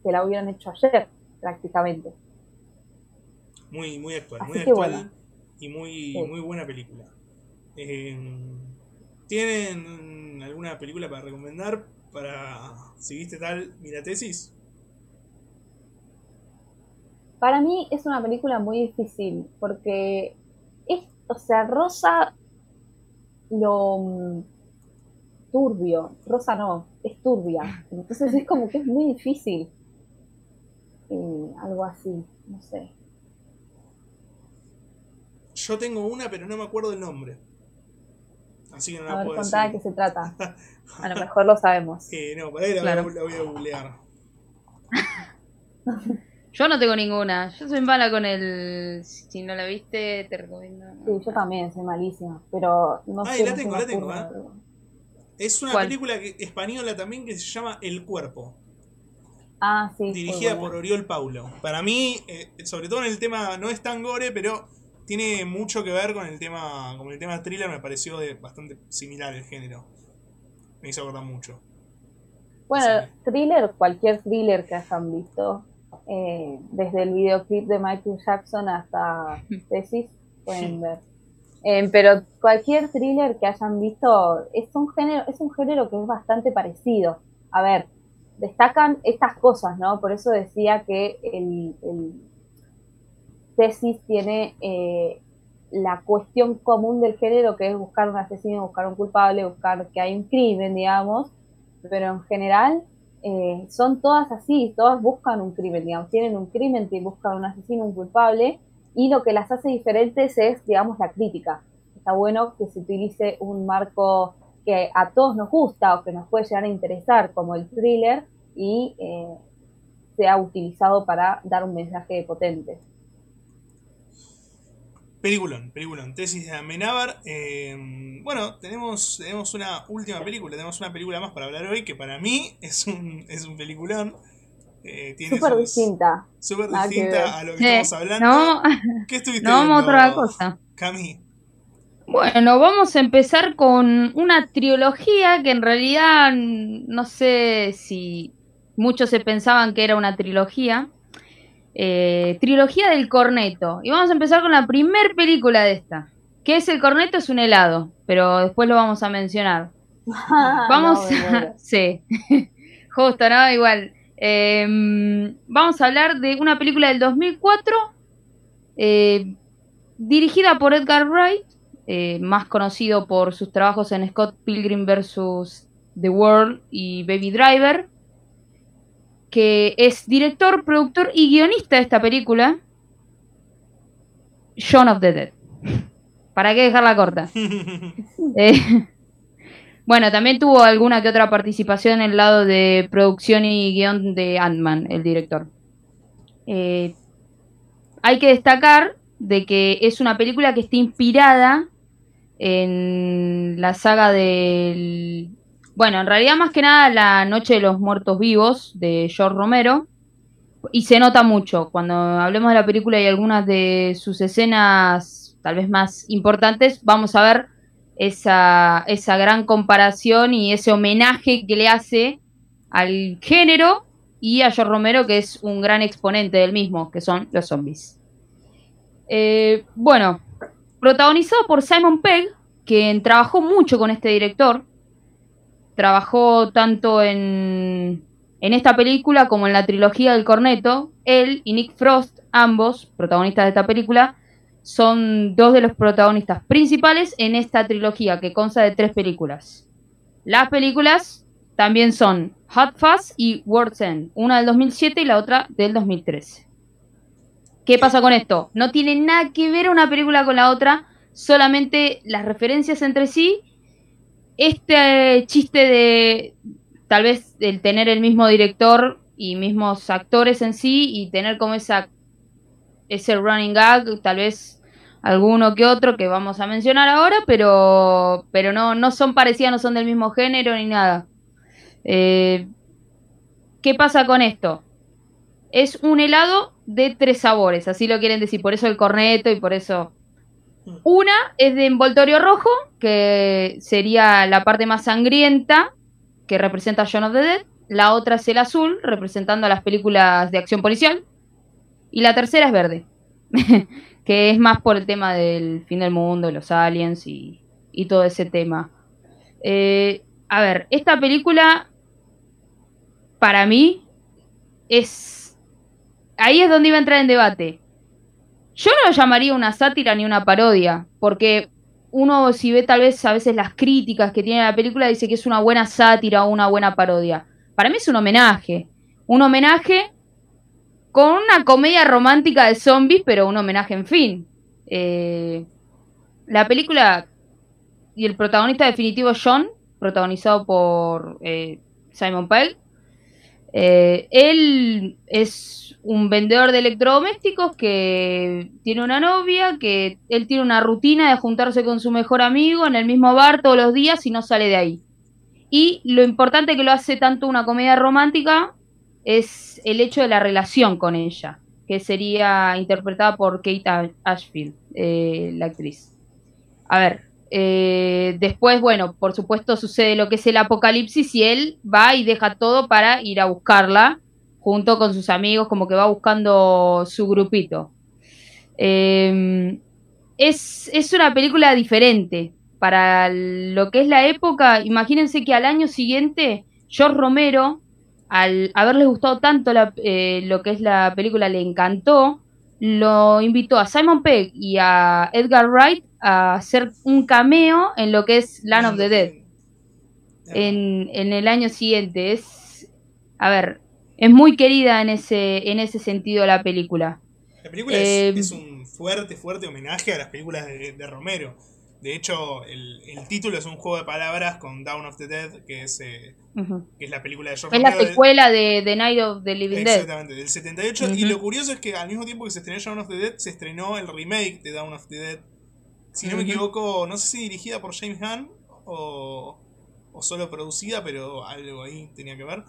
que la hubieran hecho ayer, prácticamente. Muy, muy actual, muy actual y muy, muy buena película. Eh, ¿Tienen alguna película para recomendar para si viste tal mira tesis? Para mí es una película muy difícil porque es, o sea, Rosa lo turbio, Rosa no, es turbia, entonces es como que es muy difícil. Eh, algo así, no sé. Yo tengo una, pero no me acuerdo el nombre. Así que no a la ver, contá de qué se trata. A lo mejor lo sabemos. Eh, no, por ahí la, voy a googlear. Yo no tengo ninguna. Yo soy mala con el. Si no la viste, te recomiendo. Sí, yo también soy malísima. Pero no sé. la tengo, la tengo. ¿eh? Es una película española también que se llama El Cuerpo. Ah, sí. Dirigida por Oriol Paulo. Para mí, eh, sobre todo en el tema, no es tan gore, pero tiene mucho que ver con el tema. Con el tema thriller, me pareció de bastante similar el género. Me hizo acordar mucho. Bueno, thriller, cualquier thriller que hayan visto, eh, desde el videoclip de Michael Jackson hasta Tesis, pueden ver. Eh, pero cualquier thriller que hayan visto es un género, es un género que es bastante parecido. A ver, destacan estas cosas, ¿no? Por eso decía que el, Tesis tiene eh, la cuestión común del género, que es buscar un asesino, buscar un culpable, buscar que hay un crimen, digamos, pero en general eh, son todas así, todas buscan un crimen, digamos, tienen un crimen, buscan un asesino, un culpable, y lo que las hace diferentes es, digamos, la crítica. Está bueno que se utilice un marco que a todos nos gusta o que nos puede llegar a interesar, como el thriller, y eh, sea utilizado para dar un mensaje potente. Peliculón, peliculón. Tesis de Amenábar. Eh, bueno, tenemos, tenemos una última película, tenemos una película más para hablar hoy que para mí es un, es un peliculón. Eh, súper distinta. Súper distinta a lo que estamos hablando. No, ¿Qué estuviste no vamos a otra cosa. Cami. Bueno, vamos a empezar con una trilogía que en realidad no sé si muchos se pensaban que era una trilogía. Eh, trilogía del corneto. Y vamos a empezar con la primer película de esta. Que es el corneto? Es un helado, pero después lo vamos a mencionar. vamos a... sí, justo, ¿no? Igual. Em, vamos a hablar de una película del 2004 eh, dirigida por Edgar Wright, eh, más conocido por sus trabajos en Scott Pilgrim vs. The World y Baby Driver que es director, productor y guionista de esta película. Shaun of the Dead. ¿Para qué dejarla corta? Bueno, también tuvo alguna que otra participación en el lado de producción y guion de Ant-Man, el director. Eh, hay que destacar de que es una película que está inspirada en la saga del... Bueno, en realidad más que nada La Noche de los Muertos Vivos de George Romero. Y se nota mucho. Cuando hablemos de la película y algunas de sus escenas tal vez más importantes, vamos a ver esa, esa gran comparación y ese homenaje que le hace al género y a George Romero, que es un gran exponente del mismo, que son los zombies. Eh, bueno, protagonizado por Simon Pegg, quien trabajó mucho con este director. Trabajó tanto en, en esta película como en la trilogía del corneto. Él y Nick Frost, ambos protagonistas de esta película, son dos de los protagonistas principales en esta trilogía que consta de tres películas. Las películas también son Hot Fuzz y World's End, una del 2007 y la otra del 2013. ¿Qué pasa con esto? No tiene nada que ver una película con la otra, solamente las referencias entre sí. Este chiste de tal vez el tener el mismo director y mismos actores en sí y tener como esa ese running gag, tal vez alguno que otro que vamos a mencionar ahora, pero pero no no son parecidas, no son del mismo género ni nada. Eh, ¿Qué pasa con esto? Es un helado de tres sabores, así lo quieren decir, por eso el corneto y por eso... Una es de envoltorio rojo, que sería la parte más sangrienta, que representa a John of the Dead. La otra es el azul, representando a las películas de acción policial. Y la tercera es verde, que es más por el tema del fin del mundo, los aliens y, todo ese tema. Eh, a ver, esta película, para mí, es ahí es donde iba a entrar en debate. Yo no lo llamaría una sátira ni una parodia, porque uno si ve tal vez a veces las críticas que tiene la película dice que es una buena sátira o una buena parodia. Para mí es un homenaje. Un homenaje con una comedia romántica de zombies, pero un homenaje en fin. Eh, la película y el protagonista definitivo John, protagonizado por eh, Simon Pegg, eh, él es un vendedor de electrodomésticos que tiene una novia, que él tiene una rutina de juntarse con su mejor amigo en el mismo bar todos los días y no sale de ahí. Y lo importante que lo hace tanto una comedia romántica es el hecho de la relación con ella, que sería interpretada por Kate Ashfield, eh, la actriz. A ver, eh, después, bueno, por supuesto sucede lo que es el apocalipsis y él va y deja todo para ir a buscarla junto con sus amigos, como que va buscando su grupito. Em, es, es una película diferente. Para lo que es la época, imagínense que al año siguiente, George Romero, al haberle gustado tanto eh, lo que es la película, le encantó, lo invitó a Simon Pegg y a Edgar Wright a hacer un cameo en lo que es Land of the Dead. En, en el año siguiente. Es. A ver. Es muy querida en ese, en ese sentido la película. La película es, eh, un fuerte, fuerte homenaje a las películas de, Romero. De hecho, el, el, título es un juego de palabras con Down of the Dead, que es, eh, que es la película de George Es la secuela de, The Night of the Living Dead. Exactamente, del 78. Y lo curioso es que al mismo tiempo que se estrenó Down of the Dead, se estrenó el remake de Down of the Dead, si no me equivoco, no sé si dirigida por James Gunn o, o solo producida, pero algo ahí tenía que ver.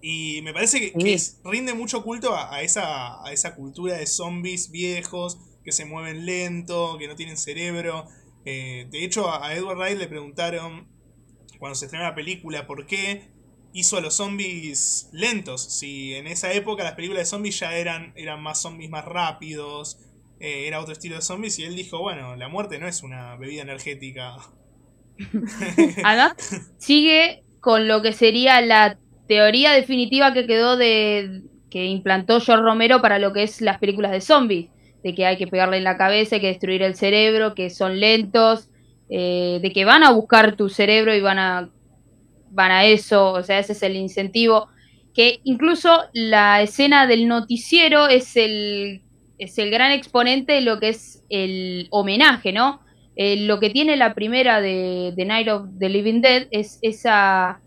Y me parece que, rinde mucho culto a, esa, a esa cultura de zombies viejos que se mueven lento, que no tienen cerebro. Eh, de hecho, a Edward Wright le preguntaron cuando se estrenó la película por qué hizo a los zombies lentos. Si en esa época las películas de zombies ya eran, eran más zombies más rápidos, eh, era otro estilo de zombies y él dijo, bueno, la muerte no es una bebida energética. Sigue con lo que sería la teoría definitiva que quedó de que implantó George Romero para lo que es las películas de zombies, de que hay que pegarle en la cabeza, hay que destruir el cerebro, que son lentos, eh, de que van a buscar tu cerebro y van a van a eso, o sea, ese es el incentivo, que incluso la escena del noticiero es el es el gran exponente de lo que es el homenaje, ¿no? Eh, lo que tiene la primera de, The Night of the Living Dead es esa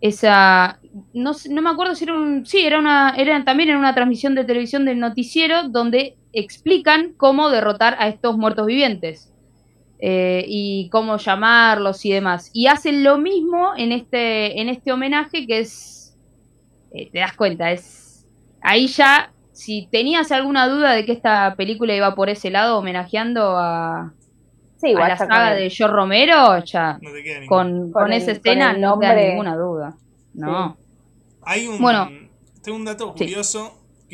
esa no, no me acuerdo si era un sí era una era también en una transmisión de televisión del noticiero donde explican cómo derrotar a estos muertos vivientes eh, y cómo llamarlos y demás y hacen lo mismo en este en este homenaje que es eh, te das cuenta es ahí ya si tenías alguna duda de que esta película iba por ese lado homenajeando a Sí, a la saga de George Romero, ya No con, Con con el- esa con escena no te da ninguna duda. No. Hay un, Bueno. tengo un dato Sí.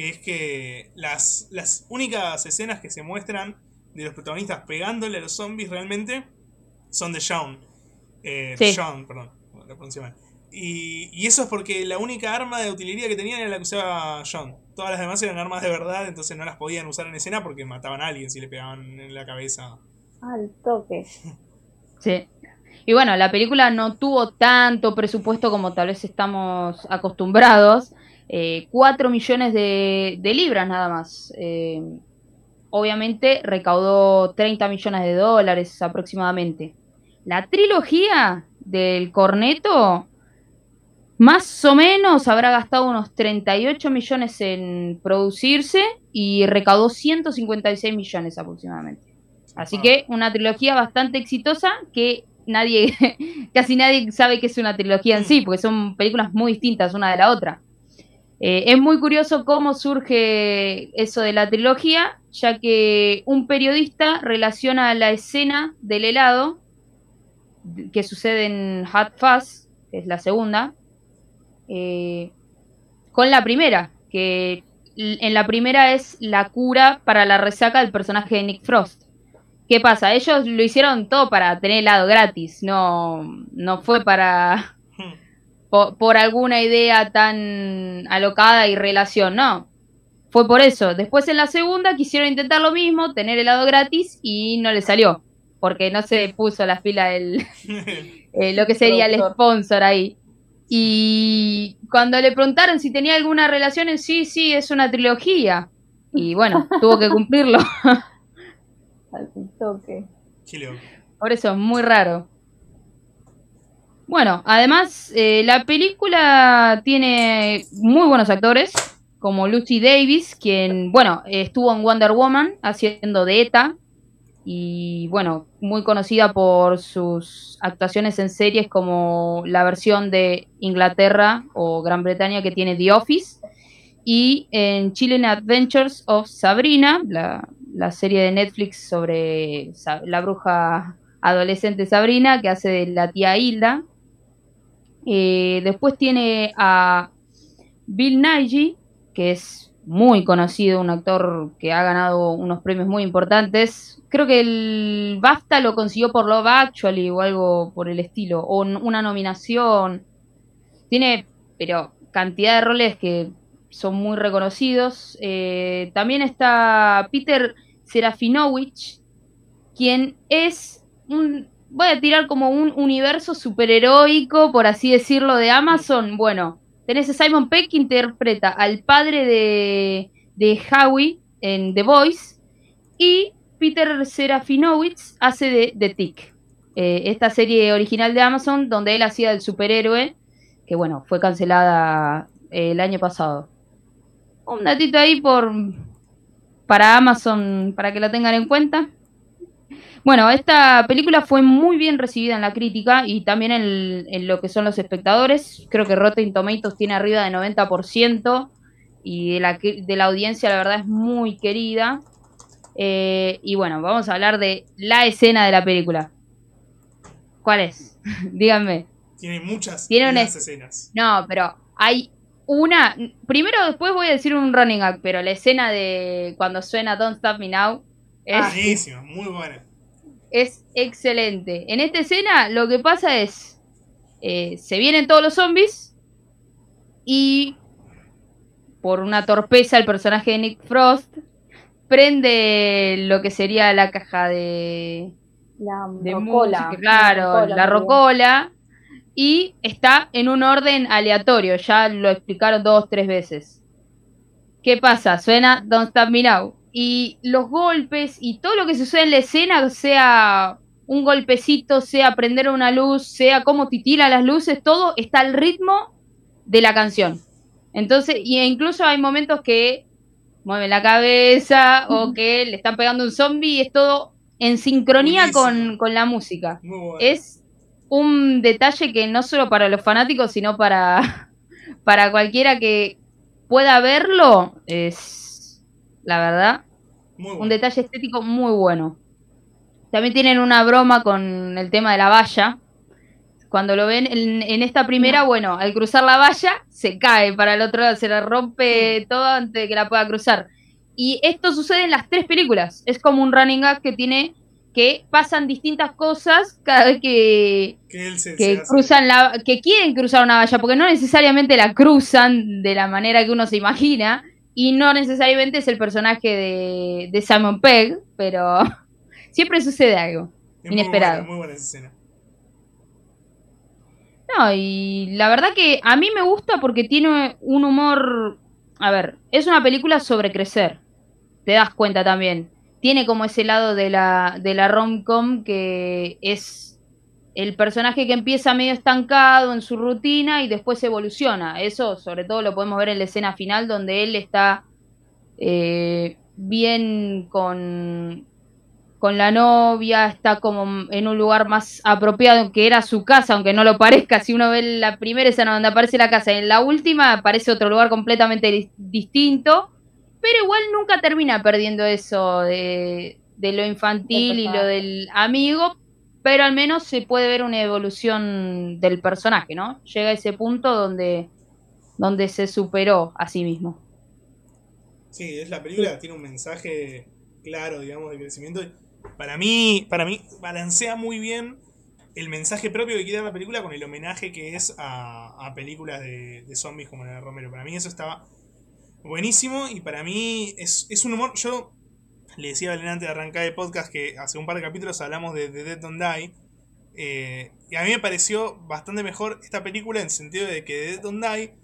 Que es que las, las únicas escenas que se muestran de los protagonistas pegándole a los zombies realmente son de Shaun. Eh, Sí. Shaun, perdón, lo pronuncié mal. Y, y eso es porque la única arma de utilería que tenían era la que usaba John. Todas las demás eran armas de verdad, entonces no las podían usar en escena porque mataban a alguien si le pegaban en la cabeza. Al toque. Sí. Y bueno, la película no tuvo tanto presupuesto como tal vez estamos acostumbrados. Eh, 4 millones de, de libras nada más. Eh, obviamente recaudó 30 millones de dólares aproximadamente. La trilogía del corneto más o menos habrá gastado unos 38 millones en producirse y recaudó 156 millones aproximadamente. Así que una trilogía bastante exitosa que nadie, casi nadie sabe que es una trilogía en sí, porque son películas muy distintas una de la otra. Eh, es muy curioso cómo surge eso de la trilogía, ya que un periodista relaciona la escena del helado que sucede en Hot Fuzz, que es la segunda, eh, con la primera, que en la primera es la cura para la resaca del personaje de Nick Frost. ¿Qué pasa? Ellos lo hicieron todo para tener helado gratis, no, no fue para por, por alguna idea tan alocada y relación, no. Fue por eso. Después en la segunda quisieron intentar lo mismo, tener helado gratis y no le salió. Porque no se puso las pilas el, eh, lo que sería el sponsor ahí. Y cuando le preguntaron si tenía alguna relación en sí, sí, es una trilogía. Y bueno, tuvo que cumplirlo. Al toque. Por eso es muy raro. Bueno, además, eh, la película tiene muy buenos actores, como Lucy Davis, quien, bueno, estuvo en Wonder Woman haciendo de ETA, y bueno, muy conocida por sus actuaciones en series como la versión de Inglaterra o Gran Bretaña que tiene The Office, y en Chilean Adventures of Sabrina, la, la serie de Netflix sobre la bruja adolescente Sabrina, que hace de la tía Hilda. Eh, después tiene a Bill Nighy, que es muy conocido, un actor que ha ganado unos premios muy importantes. Creo que el BAFTA lo consiguió por Love Actually o algo por el estilo, o una nominación. Tiene, pero cantidad de roles que son muy reconocidos. Eh, también está Peter Serafinovich, quien es un, voy a tirar como un universo superheroico, por así decirlo, de Amazon. Bueno, tenés a Simon Peck que interpreta al padre de, de Howie en The Voice y Peter Serafinovich hace de, de Tick. Eh, esta serie original de Amazon donde él hacía del superhéroe, que bueno, fue cancelada eh, el año pasado. Un datito ahí por para Amazon para que la tengan en cuenta. Bueno, esta película fue muy bien recibida en la crítica y también en, en lo que son los espectadores. Creo que Rotten Tomatoes tiene arriba de 90% y de la, de la audiencia la verdad es muy querida. Eh, y bueno, vamos a hablar de la escena de la película. ¿Cuál es? Díganme. Tiene muchas Tiene una escenas. No, pero hay una. Primero, después voy a decir un running gag, pero la escena de cuando suena Don't Stop Me Now es, Ah. Buenísima, muy buena. Es excelente. En esta escena, lo que pasa es. eh, se vienen todos los zombies y. Por una torpeza, el personaje de Nick Frost prende lo que sería la caja de, La de rocola. música, claro, rocola, la rocola, y está en un orden aleatorio, ya lo explicaron dos, tres veces. ¿Qué pasa? Suena Don't Stop Me Now. Y los golpes y todo lo que sucede en la escena, sea un golpecito, sea prender una luz, sea cómo titila las luces, todo está al ritmo de la canción. Entonces, y incluso hay momentos que mueven la cabeza o que le están pegando un zombie y es todo en sincronía con, con, la música. Es un detalle que no solo para los fanáticos, sino para, para cualquiera que pueda verlo, es la verdad un detalle estético muy bueno. También tienen una broma con el tema de la valla. Cuando lo ven en, esta primera, bueno, al cruzar la valla, se cae para el otro lado, se le rompe todo antes de que la pueda cruzar. Y esto sucede en las tres películas. Es como un running gag que tiene que pasan distintas cosas cada vez que, que, cruzan la que quieren cruzar una valla, porque no necesariamente la cruzan de la manera que uno se imagina, y no necesariamente es el personaje de, de Simon Pegg, pero siempre sucede algo inesperado. Muy buena, escena. No, y la verdad que a mí me gusta porque tiene un humor. A ver, es una película sobre crecer. Te das cuenta también. Tiene como ese lado de la, de la rom-com que es el personaje que empieza medio estancado en su rutina y después evoluciona. Eso sobre todo lo podemos ver en la escena final donde él está eh, bien con, con la novia, está como en un lugar más apropiado que era su casa, aunque no lo parezca. Si uno ve la primera escena donde aparece la casa y en la última aparece otro lugar completamente distinto, pero igual nunca termina perdiendo eso de, de lo infantil y lo del amigo, pero al menos se puede ver una evolución del personaje, ¿no? Llega a ese punto donde, donde se superó a sí mismo. Sí, es la película, tiene un mensaje claro, digamos, de crecimiento. Para mí, para mí, balancea muy bien el mensaje propio que quiere dar la película con el homenaje que es a, películas de, zombies como la de Romero. Para mí eso estaba buenísimo y para mí es, es un humor. Yo le decía a antes de arrancar el podcast que hace un par de capítulos hablamos de, The Dead Don't Die. Eh, y a mí me pareció bastante mejor esta película en el sentido de que The Dead Don't Die,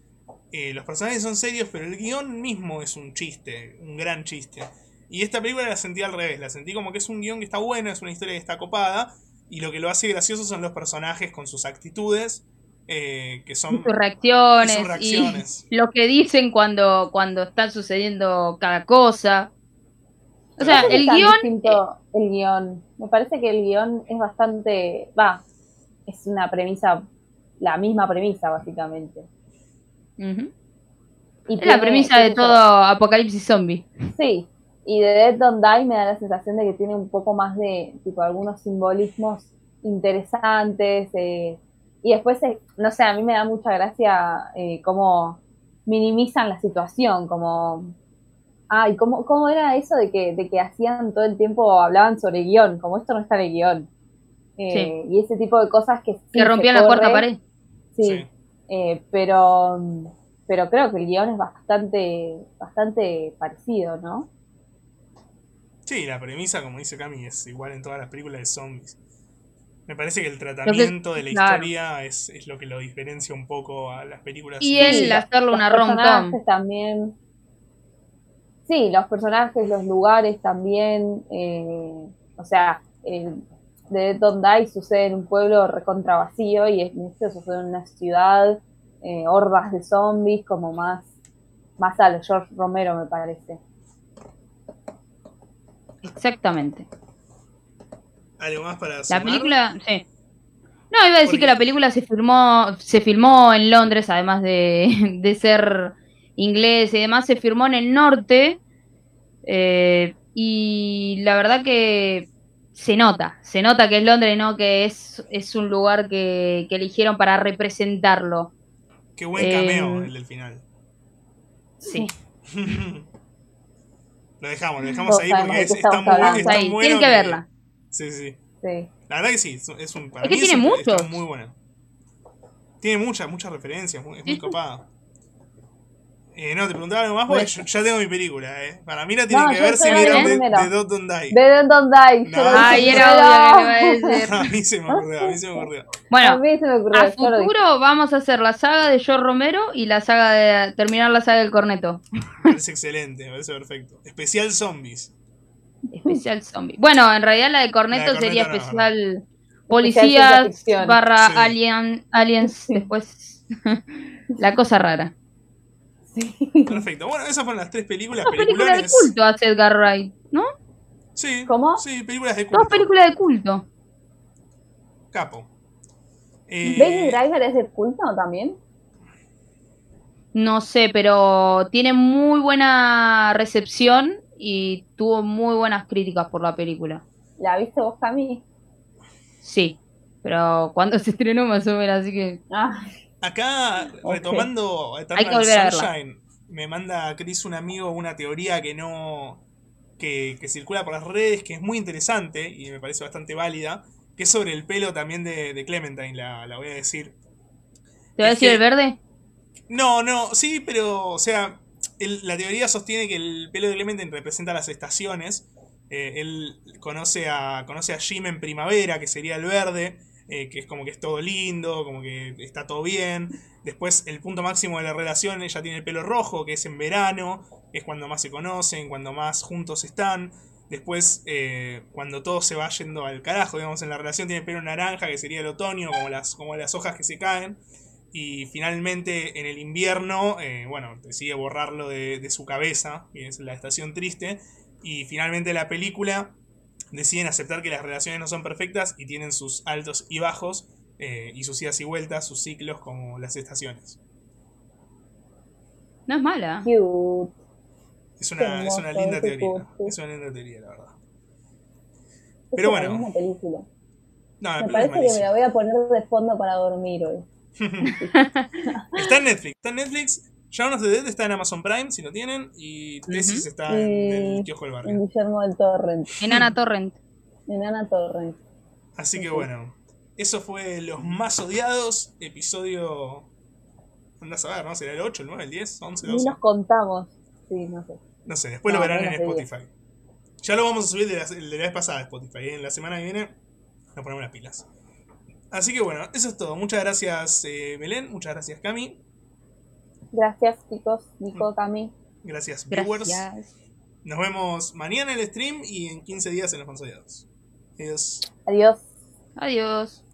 eh, los personajes son serios, pero el guion mismo es un chiste, un gran chiste. Y esta película la sentí al revés, la sentí como que es un guion que está bueno, es una historia que está copada, y lo que lo hace gracioso son los personajes con sus actitudes. Eh, que son sus reacciones, y lo que dicen cuando, cuando está sucediendo cada cosa. O sea, el guion. El guion. Me parece que el guion es bastante. Va, es una premisa. La misma premisa, básicamente. y es la premisa de todo apocalipsis zombie. Sí. Y de Dead Don't Die me da la sensación de que tiene un poco más de. Tipo, algunos simbolismos interesantes. Eh, y después, eh, no sé, a mí me da mucha gracia eh, cómo minimizan la situación, como Ah, ¿y cómo, cómo era eso de que, de que hacían todo el tiempo, hablaban sobre guion, como esto no está en el guion? Eh, y ese tipo de cosas que... que rompían la cuarta pared. Sí, eh, pero, pero creo que el guion es bastante, bastante parecido, ¿no? Sí, la premisa, como dice Cami, es igual en todas las películas de zombies. Me parece que el tratamiento de la historia es, es, lo que lo diferencia un poco a las películas. Y el hacerlo una rom-com. también sí, los personajes, los lugares también, eh, o sea, de Dead Don't sucede en un pueblo recontra vacío y este sucede en una ciudad, eh, hordas de zombies, como más, más a George Romero me parece. Exactamente. ¿Algo más para La película, sí. No, iba a decir que la película se filmó, se filmó en Londres, además de, de ser inglés y demás, se firmó en el norte. Eh, y la verdad que se nota, se nota que es Londres, ¿no? Que es, es un lugar que, eligieron para representarlo. Qué buen cameo eh, el del final. Sí. lo dejamos, lo dejamos ahí porque es, está, muy, está bueno. Tienen que verla. Sí, sí. La verdad que sí, es un. Para es que tiene mucho. muy buena. Tiene muchas, muchas referencias, es muy copada. Eh, no, te preguntaba algo más porque yo ya tengo mi película, ¿eh? Para mí la tienen No, que ver si vieron vi de, de Dot Don't Die. De Dead Don't Die. No. Ay, era obvio que me iba a decir. a mí se me ocurrió, a mí se me ocurrió. A Bueno, mí se me ocurrió. a futuro vamos a hacer la saga de George Romero y la saga de terminar la saga del corneto. Me parece excelente, me parece perfecto. Especial Zombies. Especial zombie. Bueno, en realidad la de corneto, La de sería no, especial policías barra Sí. alien, aliens después la cosa rara. Perfecto. Bueno, esas fueron las tres películas. Dos películas de culto hace Edgar Wright, ¿no? Sí. ¿Cómo? Sí, películas de culto. Dos películas de culto. Capo. Eh, ¿Baby Driver es de culto también? No sé, pero tiene muy buena recepción y tuvo muy buenas críticas por la película. ¿La viste vos, Cami? Sí, pero cuando se estrenó más o menos, así que... Ah, Acá, retomando Eternal. Sunshine, me manda Chris, un amigo, una teoría que no. Que, que circula por las redes, que es muy interesante y me parece bastante válida, que es sobre el pelo también de, de Clementine, la, la voy a decir. ¿Te voy a decir que- el verde? No, no, sí, pero, o sea, el- la teoría sostiene que el pelo de Clementine representa las estaciones. Eh, él conoce a, conoce a Jim en primavera, que sería el verde, eh, que es como que es todo lindo, como que está todo bien. Después, el punto máximo de la relación, ella tiene el pelo rojo, que es en verano, es cuando más se conocen, cuando más juntos están. Después, eh, cuando todo se va yendo al carajo, digamos, en la relación tiene el pelo naranja, que sería el otoño, como las, como las hojas que se caen. Y finalmente en el invierno, eh, bueno, decide borrarlo de, de su cabeza, es la estación triste. Y finalmente la película deciden aceptar que las relaciones no son perfectas y tienen sus altos y bajos, eh, y sus idas y vueltas, sus ciclos como las estaciones. No es mala. cute. Es una, es una linda teoría. Es una linda teoría, la verdad. Pero una bueno. linda película. No, la Me es parece que me la voy a poner de fondo para dormir hoy. Está en Netflix. Está en Netflix. Shaun of the Dead está en Amazon Prime, si lo tienen. Y Tesis está en Y- el kiosco del En barrio. Guillermo del Torrent. Enana Torrent. En Ana Torrent. Así que bueno. Eso fue Los Más Odiados. Episodio. Andás a ver, ¿no? ¿Será el 8, el 9, el 10, 11, Ni 12? nos contamos. Sí, no sé. No sé, después No, lo verán en. Spotify. Ya lo vamos a subir de la, de la vez pasada a Spotify. ¿eh? En la semana que viene nos ponemos las pilas. Así que bueno, eso es todo. Muchas gracias, eh, Belén. Muchas gracias, Cami. Gracias, chicos. Nico, Cami. Gracias, viewers. Gracias. Nos vemos mañana en el stream y en 15 días en Los Más Odiados. Adiós. Adiós. Adiós.